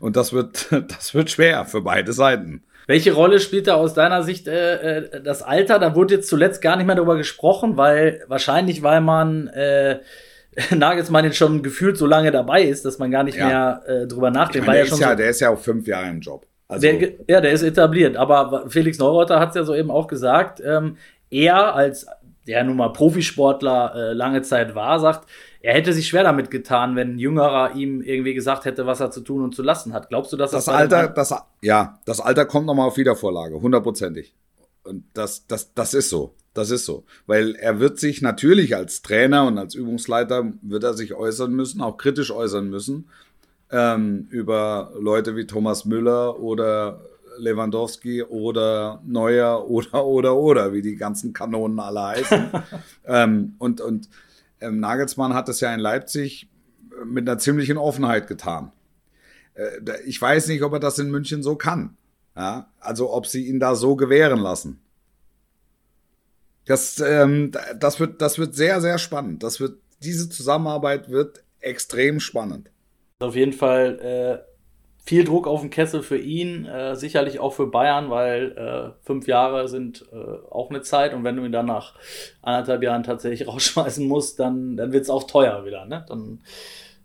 A: Und das wird, <laughs> das wird schwer für beide Seiten.
B: Welche Rolle spielt da aus deiner Sicht äh, äh, das Alter? Da wurde jetzt zuletzt gar nicht mehr darüber gesprochen, weil wahrscheinlich, weil man äh, <laughs> Nagelsmann jetzt schon gefühlt so lange dabei ist, dass man gar nicht ja. mehr äh, drüber nachdenkt.
A: Meine,
B: der,
A: ja ist ja, so, der ist ja auch fünf Jahre im Job.
B: Also der, ja, der ist etabliert. Aber Felix Neureuter hat es ja so eben auch gesagt, ähm, er als der nun mal Profisportler äh, lange Zeit war, sagt, er hätte sich schwer damit getan, wenn ein Jüngerer ihm irgendwie gesagt hätte, was er zu tun und zu lassen hat. Glaubst du, dass
A: das, das Alter, das, ja, das Alter kommt nochmal auf Wiedervorlage, hundertprozentig. Und das, das, das ist so. Das ist so. Weil er wird sich natürlich als Trainer und als Übungsleiter wird er sich äußern müssen, auch kritisch äußern müssen, ähm, über Leute wie Thomas Müller oder Lewandowski oder Neuer <laughs> oder, oder, oder, wie die ganzen Kanonen alle heißen. <laughs> ähm, und, und ähm, Nagelsmann hat das ja in Leipzig äh, mit einer ziemlichen Offenheit getan. Äh, ich weiß nicht, ob er das in München so kann. Ja? Also ob sie ihn da so gewähren lassen. Das, ähm, das, wird, das wird sehr, sehr spannend. Das wird, diese Zusammenarbeit wird extrem spannend.
B: Auf jeden Fall äh, viel Druck auf den Kessel für ihn, äh, sicherlich auch für Bayern, weil äh, fünf Jahre sind äh, auch eine Zeit und wenn du ihn dann nach anderthalb Jahren tatsächlich <laughs> rausschmeißen musst, dann, dann wird es auch teuer wieder. Ne? Dann,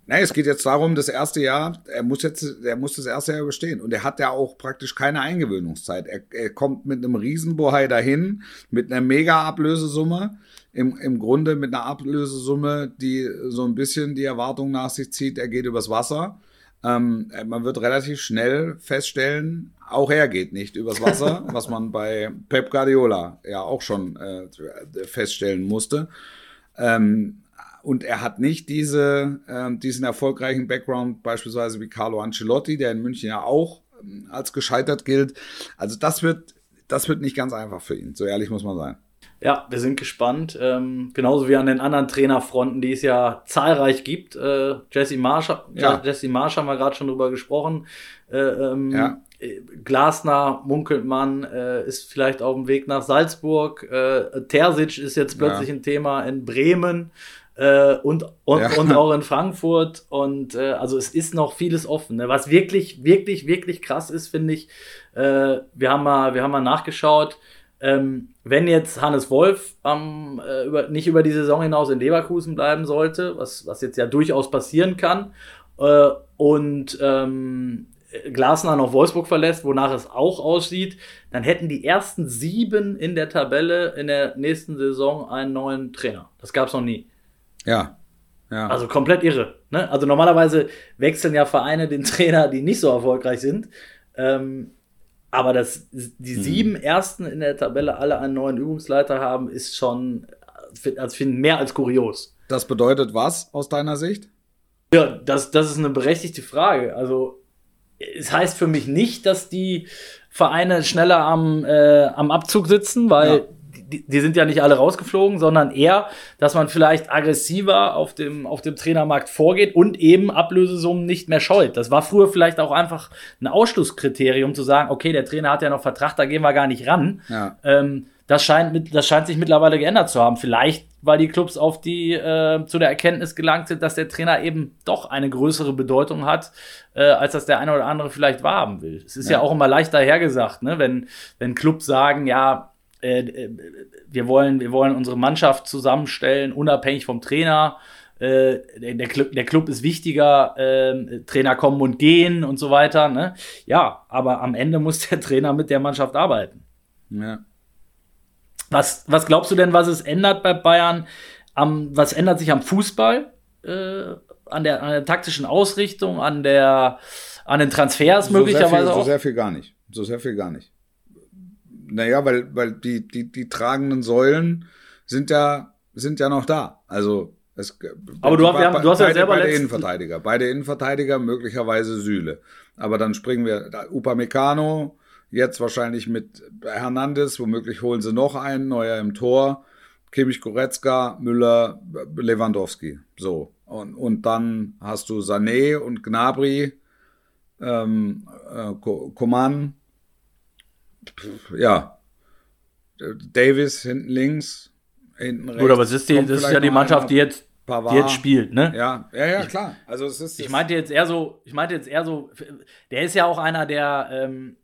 A: Nein, es geht jetzt darum, das erste Jahr, er muss jetzt, er muss das erste Jahr überstehen. Und er hat ja auch praktisch keine Eingewöhnungszeit. Er, er kommt mit einem Riesenbohai dahin, mit einer Mega-Ablösesumme. Im, Im Grunde mit einer Ablösesumme, die so ein bisschen die Erwartung nach sich zieht, er geht übers Wasser. Ähm, man wird relativ schnell feststellen, auch er geht nicht übers Wasser, <laughs> was man bei Pep Guardiola ja auch schon äh, feststellen musste. Ähm, und er hat nicht diese, äh, diesen erfolgreichen Background, beispielsweise wie Carlo Ancelotti, der in München ja auch äh, als gescheitert gilt. Also das wird, das wird nicht ganz einfach für ihn, so ehrlich muss man sein.
B: Ja, wir sind gespannt. Ähm, genauso wie an den anderen Trainerfronten, die es ja zahlreich gibt. Äh, Jesse Marsch, ja. Jesse Marsch haben wir gerade schon drüber gesprochen. Äh, ähm, ja. Glasner munkelt man, äh, ist vielleicht auf dem Weg nach Salzburg. Äh, Terzic ist jetzt plötzlich ja. ein Thema in Bremen äh, und, und, ja. und auch <laughs> in Frankfurt. Und äh, also es ist noch vieles offen. Ne? Was wirklich, wirklich, wirklich krass ist, finde ich, äh, wir, haben mal, wir haben mal nachgeschaut, ähm, wenn jetzt Hannes Wolf ähm, äh, über, nicht über die Saison hinaus in Leverkusen bleiben sollte, was, was jetzt ja durchaus passieren kann, äh, und ähm, Glasner noch Wolfsburg verlässt, wonach es auch aussieht, dann hätten die ersten sieben in der Tabelle in der nächsten Saison einen neuen Trainer. Das gab es noch nie.
A: Ja. ja.
B: Also komplett irre. Ne? Also normalerweise wechseln ja Vereine den Trainer, die nicht so erfolgreich sind. Ähm, aber dass die mhm. sieben ersten in der Tabelle alle einen neuen Übungsleiter haben, ist schon also finde mehr als kurios.
A: Das bedeutet was aus deiner Sicht?
B: Ja, das, das ist eine berechtigte Frage. Also, es heißt für mich nicht, dass die Vereine schneller am, äh, am Abzug sitzen, weil ja die, die sind ja nicht alle rausgeflogen, sondern eher, dass man vielleicht aggressiver auf dem, auf dem Trainermarkt vorgeht und eben Ablösesummen nicht mehr scheut. Das war früher vielleicht auch einfach ein Ausschlusskriterium zu sagen, okay, der Trainer hat ja noch Vertrag, da gehen wir gar nicht ran. Ja. Ähm, das scheint, das scheint sich mittlerweile geändert zu haben. Vielleicht, weil die Clubs auf die, äh, zu der Erkenntnis gelangt sind, dass der Trainer eben doch eine größere Bedeutung hat, äh, als das der eine oder andere vielleicht wahrhaben will. Es ist ja, ja auch immer leichter hergesagt, ne? wenn, wenn Clubs sagen, ja, äh, äh, wir, wollen, wir wollen unsere Mannschaft zusammenstellen, unabhängig vom Trainer. Äh, der, Club, der Club ist wichtiger, äh, Trainer kommen und gehen und so weiter. Ne? Ja, aber am Ende muss der Trainer mit der Mannschaft arbeiten. Ja. Was, was glaubst du denn, was es ändert bei Bayern? Am, was ändert sich am Fußball? Äh, an, der, an der taktischen Ausrichtung, an, der, an den Transfers so möglicherweise
A: viel,
B: auch?
A: So sehr viel gar nicht. So sehr viel gar nicht. Naja, weil, weil die, die, die tragenden Säulen sind ja, sind ja noch da. Also es,
B: aber du, hast, bei, du hast ja selber
A: beide Innenverteidiger, beide Innenverteidiger, möglicherweise Sühle. Aber dann springen wir Upamecano, jetzt wahrscheinlich mit Hernandez, womöglich holen sie noch einen, neuer im Tor, Kimmich Goretzka, Müller, Lewandowski. So. Und, und dann hast du Sané und Gnabry, ähm, äh, Coman, ja, Davis hinten links, hinten rechts.
B: Gut, aber es ist, die, das ist ja die Mannschaft, die jetzt die jetzt spielt, ne?
A: Ja, ja, ja, klar. Also es ist.
B: Ich meinte jetzt eher so, ich meinte jetzt eher so, der ist ja auch einer, der ähm,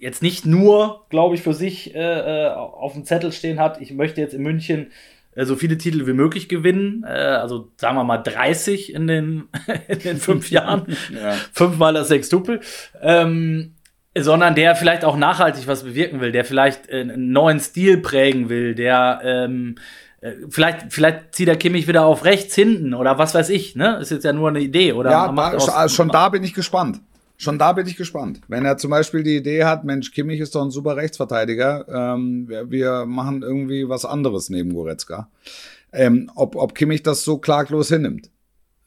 B: jetzt nicht nur, glaube ich, für sich äh, äh, auf dem Zettel stehen hat, ich möchte jetzt in München äh, so viele Titel wie möglich gewinnen. Äh, also sagen wir mal 30 in den, <laughs> in den fünf Jahren. ja. Fünfmal das Sextupel. Ähm, sondern der vielleicht auch nachhaltig was bewirken will, der vielleicht äh, einen neuen Stil prägen will, der ähm, äh, vielleicht, vielleicht zieht der Kimmich wieder auf rechts hinten oder was weiß ich, ne? Ist jetzt ja nur eine Idee, oder?
A: Ja, da, aus, schon da bin ich gespannt. Schon da bin ich gespannt. Wenn er zum Beispiel die Idee hat, Mensch, Kimmich ist doch ein super Rechtsverteidiger, ähm, wir, wir, machen irgendwie was anderes neben Goretzka. Ähm, ob, ob Kimmich das so klaglos hinnimmt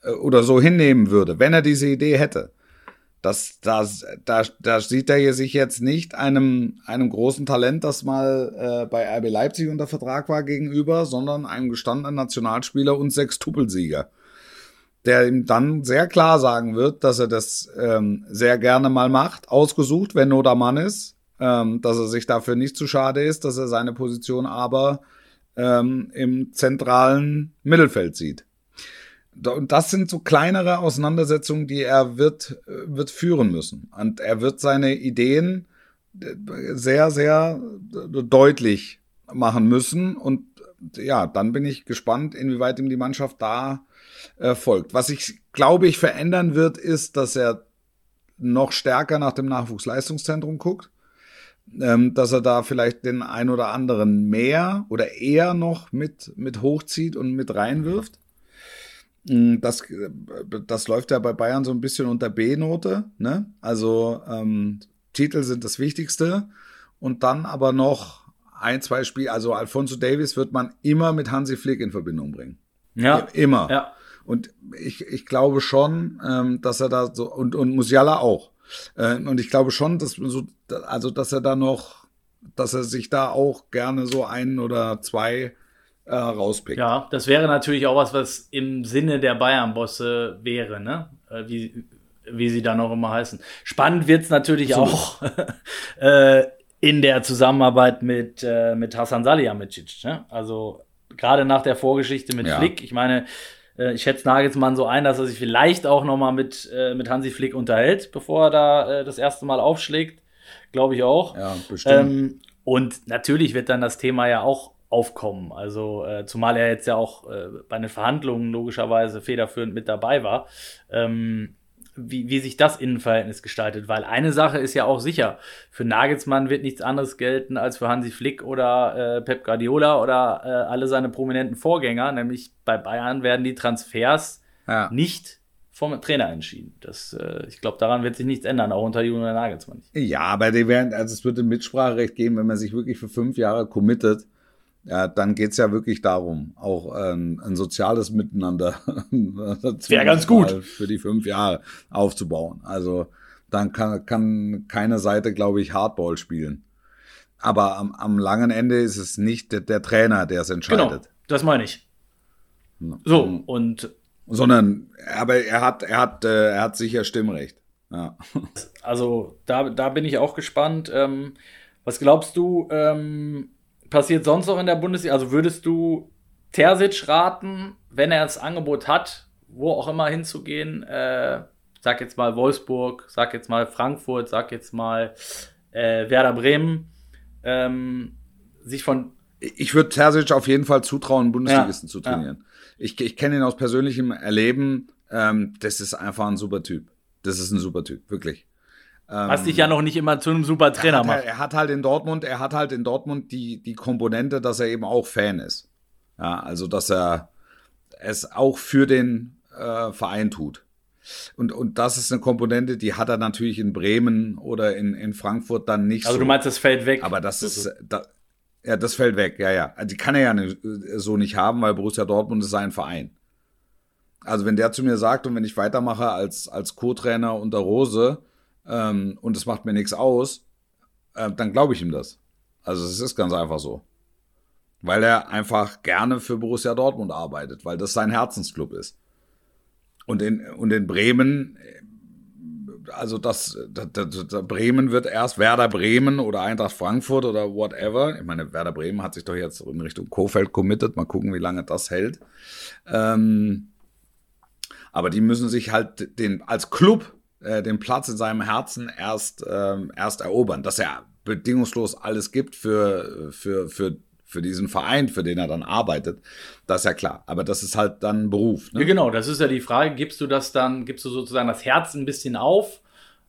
A: äh, oder so hinnehmen würde, wenn er diese Idee hätte. Das, das, da, da sieht er sich jetzt nicht einem, einem großen Talent, das mal äh, bei RB Leipzig unter Vertrag war, gegenüber, sondern einem gestandenen Nationalspieler und Sechstupelsieger der ihm dann sehr klar sagen wird, dass er das ähm, sehr gerne mal macht, ausgesucht, wenn Not am Mann ist, ähm, dass er sich dafür nicht zu schade ist, dass er seine Position aber ähm, im zentralen Mittelfeld sieht. Und das sind so kleinere Auseinandersetzungen, die er wird, wird führen müssen. Und er wird seine Ideen äh, sehr, sehr deutlich machen müssen. Und ja, dann bin ich gespannt, inwieweit ihm die Mannschaft da äh, folgt. Was ich glaube ich verändern wird, ist, dass er noch stärker nach dem Nachwuchsleistungszentrum guckt, ähm, dass er da vielleicht den ein oder anderen mehr oder eher noch mit, mit hochzieht und mit reinwirft. Mm, das, das läuft ja bei Bayern so ein bisschen unter B-Note. Ne? Also ähm, Titel sind das Wichtigste. Und dann aber noch ein, zwei Spiele. Also Alfonso Davis wird man immer mit Hansi Flick in Verbindung bringen.
B: Ja.
A: Immer.
B: Ja.
A: Und ich, ich glaube schon, ähm, dass er da so, und, und Musiala auch. Äh, und ich glaube schon, dass so, also dass er da noch, dass er sich da auch gerne so einen oder zwei äh, rauspickt.
B: Ja, das wäre natürlich auch was, was im Sinne der Bayern-Bosse wäre, ne? Äh, wie, wie sie dann auch immer heißen. Spannend wird's natürlich so. auch <laughs> äh, in der Zusammenarbeit mit, äh, mit Hasan Salihamidzic. Ne? Also gerade nach der Vorgeschichte mit ja. Flick, ich meine, äh, ich schätze Nagelsmann so ein, dass er sich vielleicht auch noch mal mit, äh, mit Hansi Flick unterhält, bevor er da das erste Mal aufschlägt. Glaube ich auch.
A: Ja, bestimmt. Ähm,
B: und natürlich wird dann das Thema ja auch aufkommen. Also äh, zumal er jetzt ja auch äh, bei den Verhandlungen logischerweise federführend mit dabei war. Ähm, wie, wie sich das Innenverhältnis gestaltet. Weil eine Sache ist ja auch sicher, für Nagelsmann wird nichts anderes gelten als für Hansi Flick oder äh, Pep Guardiola oder äh, alle seine prominenten Vorgänger, nämlich bei Bayern werden die Transfers ja. nicht vom Trainer entschieden. Das, äh, ich glaube, daran wird sich nichts ändern, auch unter Julian Nagelsmann.
A: Ja, aber die werden, also es wird ein Mitspracherecht geben, wenn man sich wirklich für fünf Jahre committet ja, dann geht's ja wirklich darum, auch ähm, ein soziales Miteinander <laughs>
B: Wäre ganz gut.
A: für die fünf Jahre aufzubauen. Also dann kann, kann keine Seite, glaube ich, Hardball spielen. Aber am, am langen Ende ist es nicht der, der Trainer, der es entscheidet. Genau,
B: das meine ich. So, und.
A: Sondern, aber er hat, er hat, äh, er hat sicher Stimmrecht. Ja.
B: Also da, da bin ich auch gespannt. Ähm, was glaubst du, ähm, passiert sonst noch in der Bundesliga? Also würdest du Terzic raten, wenn er das Angebot hat, wo auch immer hinzugehen? Äh, sag jetzt mal Wolfsburg, sag jetzt mal Frankfurt, sag jetzt mal äh, Werder Bremen, ähm, sich von.
A: Ich würde Terzic auf jeden Fall zutrauen, Bundesligisten ja, zu trainieren. Ja. Ich, ich kenne ihn aus persönlichem Erleben. Ähm, das ist einfach ein super Typ. Das ist ein super Typ, wirklich.
B: Was dich ja noch nicht immer zu einem super Trainer
A: er
B: macht.
A: Halt, er hat halt in Dortmund, er hat halt in Dortmund die, die Komponente, dass er eben auch Fan ist. Ja, also dass er es auch für den äh, Verein tut. Und, und das ist eine Komponente, die hat er natürlich in Bremen oder in, in Frankfurt dann nicht
B: also so. Also du meinst, das fällt weg.
A: Aber das ist, da, ja, das fällt weg, ja, ja. Also die kann er ja nicht, so nicht haben, weil Borussia Dortmund ist sein Verein. Also wenn der zu mir sagt und wenn ich weitermache als, als Co-Trainer unter Rose, ähm, und es macht mir nichts aus, äh, dann glaube ich ihm das. Also es ist ganz einfach so. Weil er einfach gerne für Borussia Dortmund arbeitet, weil das sein Herzensclub ist. Und in, und in Bremen, also das, das, das, das, Bremen wird erst Werder Bremen oder Eintracht Frankfurt oder whatever. Ich meine, Werder Bremen hat sich doch jetzt in Richtung Kofeld committed. Mal gucken, wie lange das hält. Ähm, aber die müssen sich halt den als Club äh, den Platz in seinem Herzen erst ähm, erst erobern, dass er bedingungslos alles gibt für für für für diesen Verein, für den er dann arbeitet, das ist ja klar. Aber das ist halt dann ein Beruf.
B: Ne? Ja, genau, das ist ja die Frage, gibst du das dann, gibst du sozusagen das Herz ein bisschen auf,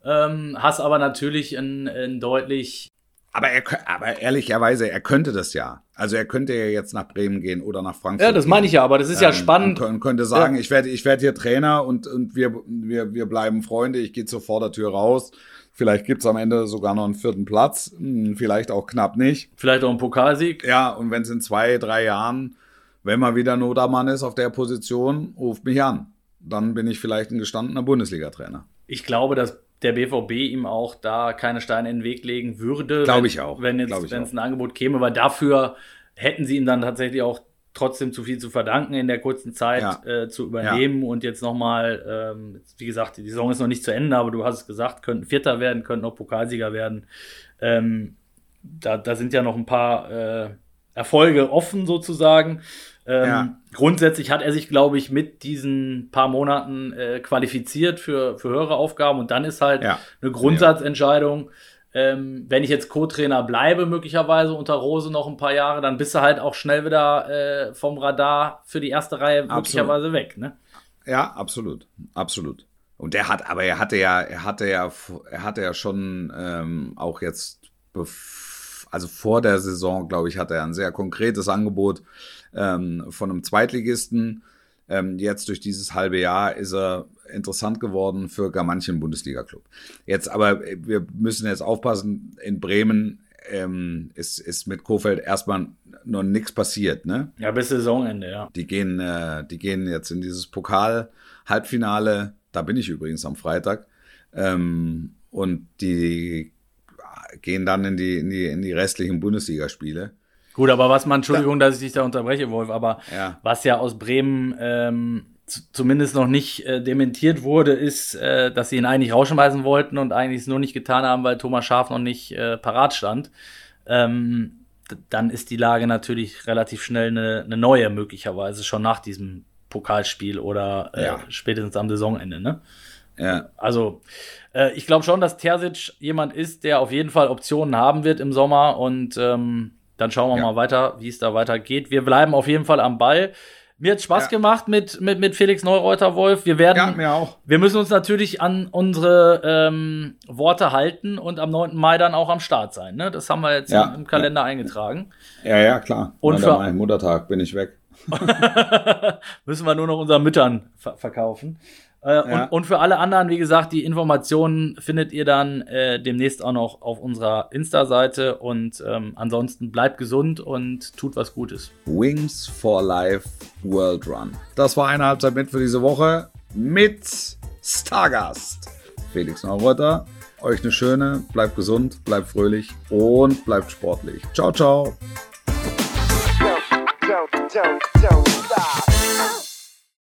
B: ähm, hast aber natürlich ein, ein deutlich
A: aber, er, aber ehrlicherweise, er könnte das ja. Also er könnte ja jetzt nach Bremen gehen oder nach Frankfurt.
B: Ja, das meine ich ja, aber das ist ja ähm, spannend.
A: Und könnte sagen, ja. ich werde ich werde hier Trainer und, und wir, wir, wir bleiben Freunde, ich gehe zur Vordertür raus. Vielleicht gibt's am Ende sogar noch einen vierten Platz, hm, vielleicht auch knapp nicht.
B: Vielleicht auch einen Pokalsieg.
A: Ja, und wenn es in zwei, drei Jahren, wenn man wieder Notermann ist auf der Position, ruft mich an. Dann bin ich vielleicht ein gestandener Bundesliga-Trainer.
B: Ich glaube, dass der BVB ihm auch da keine Steine in den Weg legen würde.
A: Glaube ich auch.
B: Wenn jetzt, wenn es ein Angebot käme, weil dafür hätten sie ihm dann tatsächlich auch trotzdem zu viel zu verdanken in der kurzen Zeit ja. äh, zu übernehmen ja. und jetzt nochmal, ähm, wie gesagt, die Saison ist noch nicht zu Ende, aber du hast es gesagt, könnten Vierter werden, könnten auch Pokalsieger werden. Ähm, da, da sind ja noch ein paar äh, Erfolge offen sozusagen. Ähm, ja. Grundsätzlich hat er sich, glaube ich, mit diesen paar Monaten äh, qualifiziert für, für höhere Aufgaben und dann ist halt ja. eine Grundsatzentscheidung. Ähm, wenn ich jetzt Co-Trainer bleibe, möglicherweise unter Rose noch ein paar Jahre, dann bist du halt auch schnell wieder äh, vom Radar für die erste Reihe absolut. möglicherweise weg, ne?
A: Ja, absolut, absolut. Und der hat, aber er hatte ja, er hatte ja, er hatte ja schon ähm, auch jetzt, also vor der Saison, glaube ich, hatte er ein sehr konkretes Angebot ähm, von einem Zweitligisten. Ähm, jetzt durch dieses halbe Jahr ist er interessant geworden für gar manchen Bundesliga-Club. Jetzt aber, wir müssen jetzt aufpassen, in Bremen ähm, ist, ist mit Kofeld erstmal noch nichts passiert, ne?
B: Ja, bis Saisonende, ja.
A: Die gehen, äh, die gehen jetzt in dieses Pokal-Halbfinale, da bin ich übrigens am Freitag, ähm, und die gehen dann in die, in die, in die restlichen Bundesligaspiele.
B: Gut, aber was man, Entschuldigung, dass ich dich da unterbreche, Wolf, aber ja. was ja aus Bremen ähm, zumindest noch nicht äh, dementiert wurde, ist, äh, dass sie ihn eigentlich rausschmeißen wollten und eigentlich es nur nicht getan haben, weil Thomas Schaf noch nicht äh, parat stand. Ähm, dann ist die Lage natürlich relativ schnell eine, eine neue, möglicherweise schon nach diesem Pokalspiel oder äh, ja. spätestens am Saisonende. Ne? Ja. Also äh, ich glaube schon, dass Terzic jemand ist, der auf jeden Fall Optionen haben wird im Sommer und ähm, dann schauen wir ja. mal weiter, wie es da weitergeht. Wir bleiben auf jeden Fall am Ball. Mir hat Spaß ja. gemacht mit, mit, mit Felix Neureuter Wolf. Wir werden, ja,
A: mir auch.
B: wir müssen uns natürlich an unsere ähm, Worte halten und am 9. Mai dann auch am Start sein. Ne? Das haben wir jetzt ja, im Kalender eingetragen.
A: Ja, ja, klar. Und für Muttertag bin ich weg. <laughs>
B: müssen wir nur noch unseren Müttern ver verkaufen. Äh, ja. und, und, für alle anderen, wie gesagt, die Informationen findet ihr dann äh, demnächst auch noch auf unserer Insta-Seite. Und ähm, ansonsten bleibt gesund und tut was Gutes.
A: Wings for Life World Run. Das war eine Halbzeit mit für diese Woche mit Stargast Felix Neureuter. Euch eine schöne, bleibt gesund, bleibt fröhlich und bleibt sportlich. Ciao, ciao. Ciao, ciao, ciao.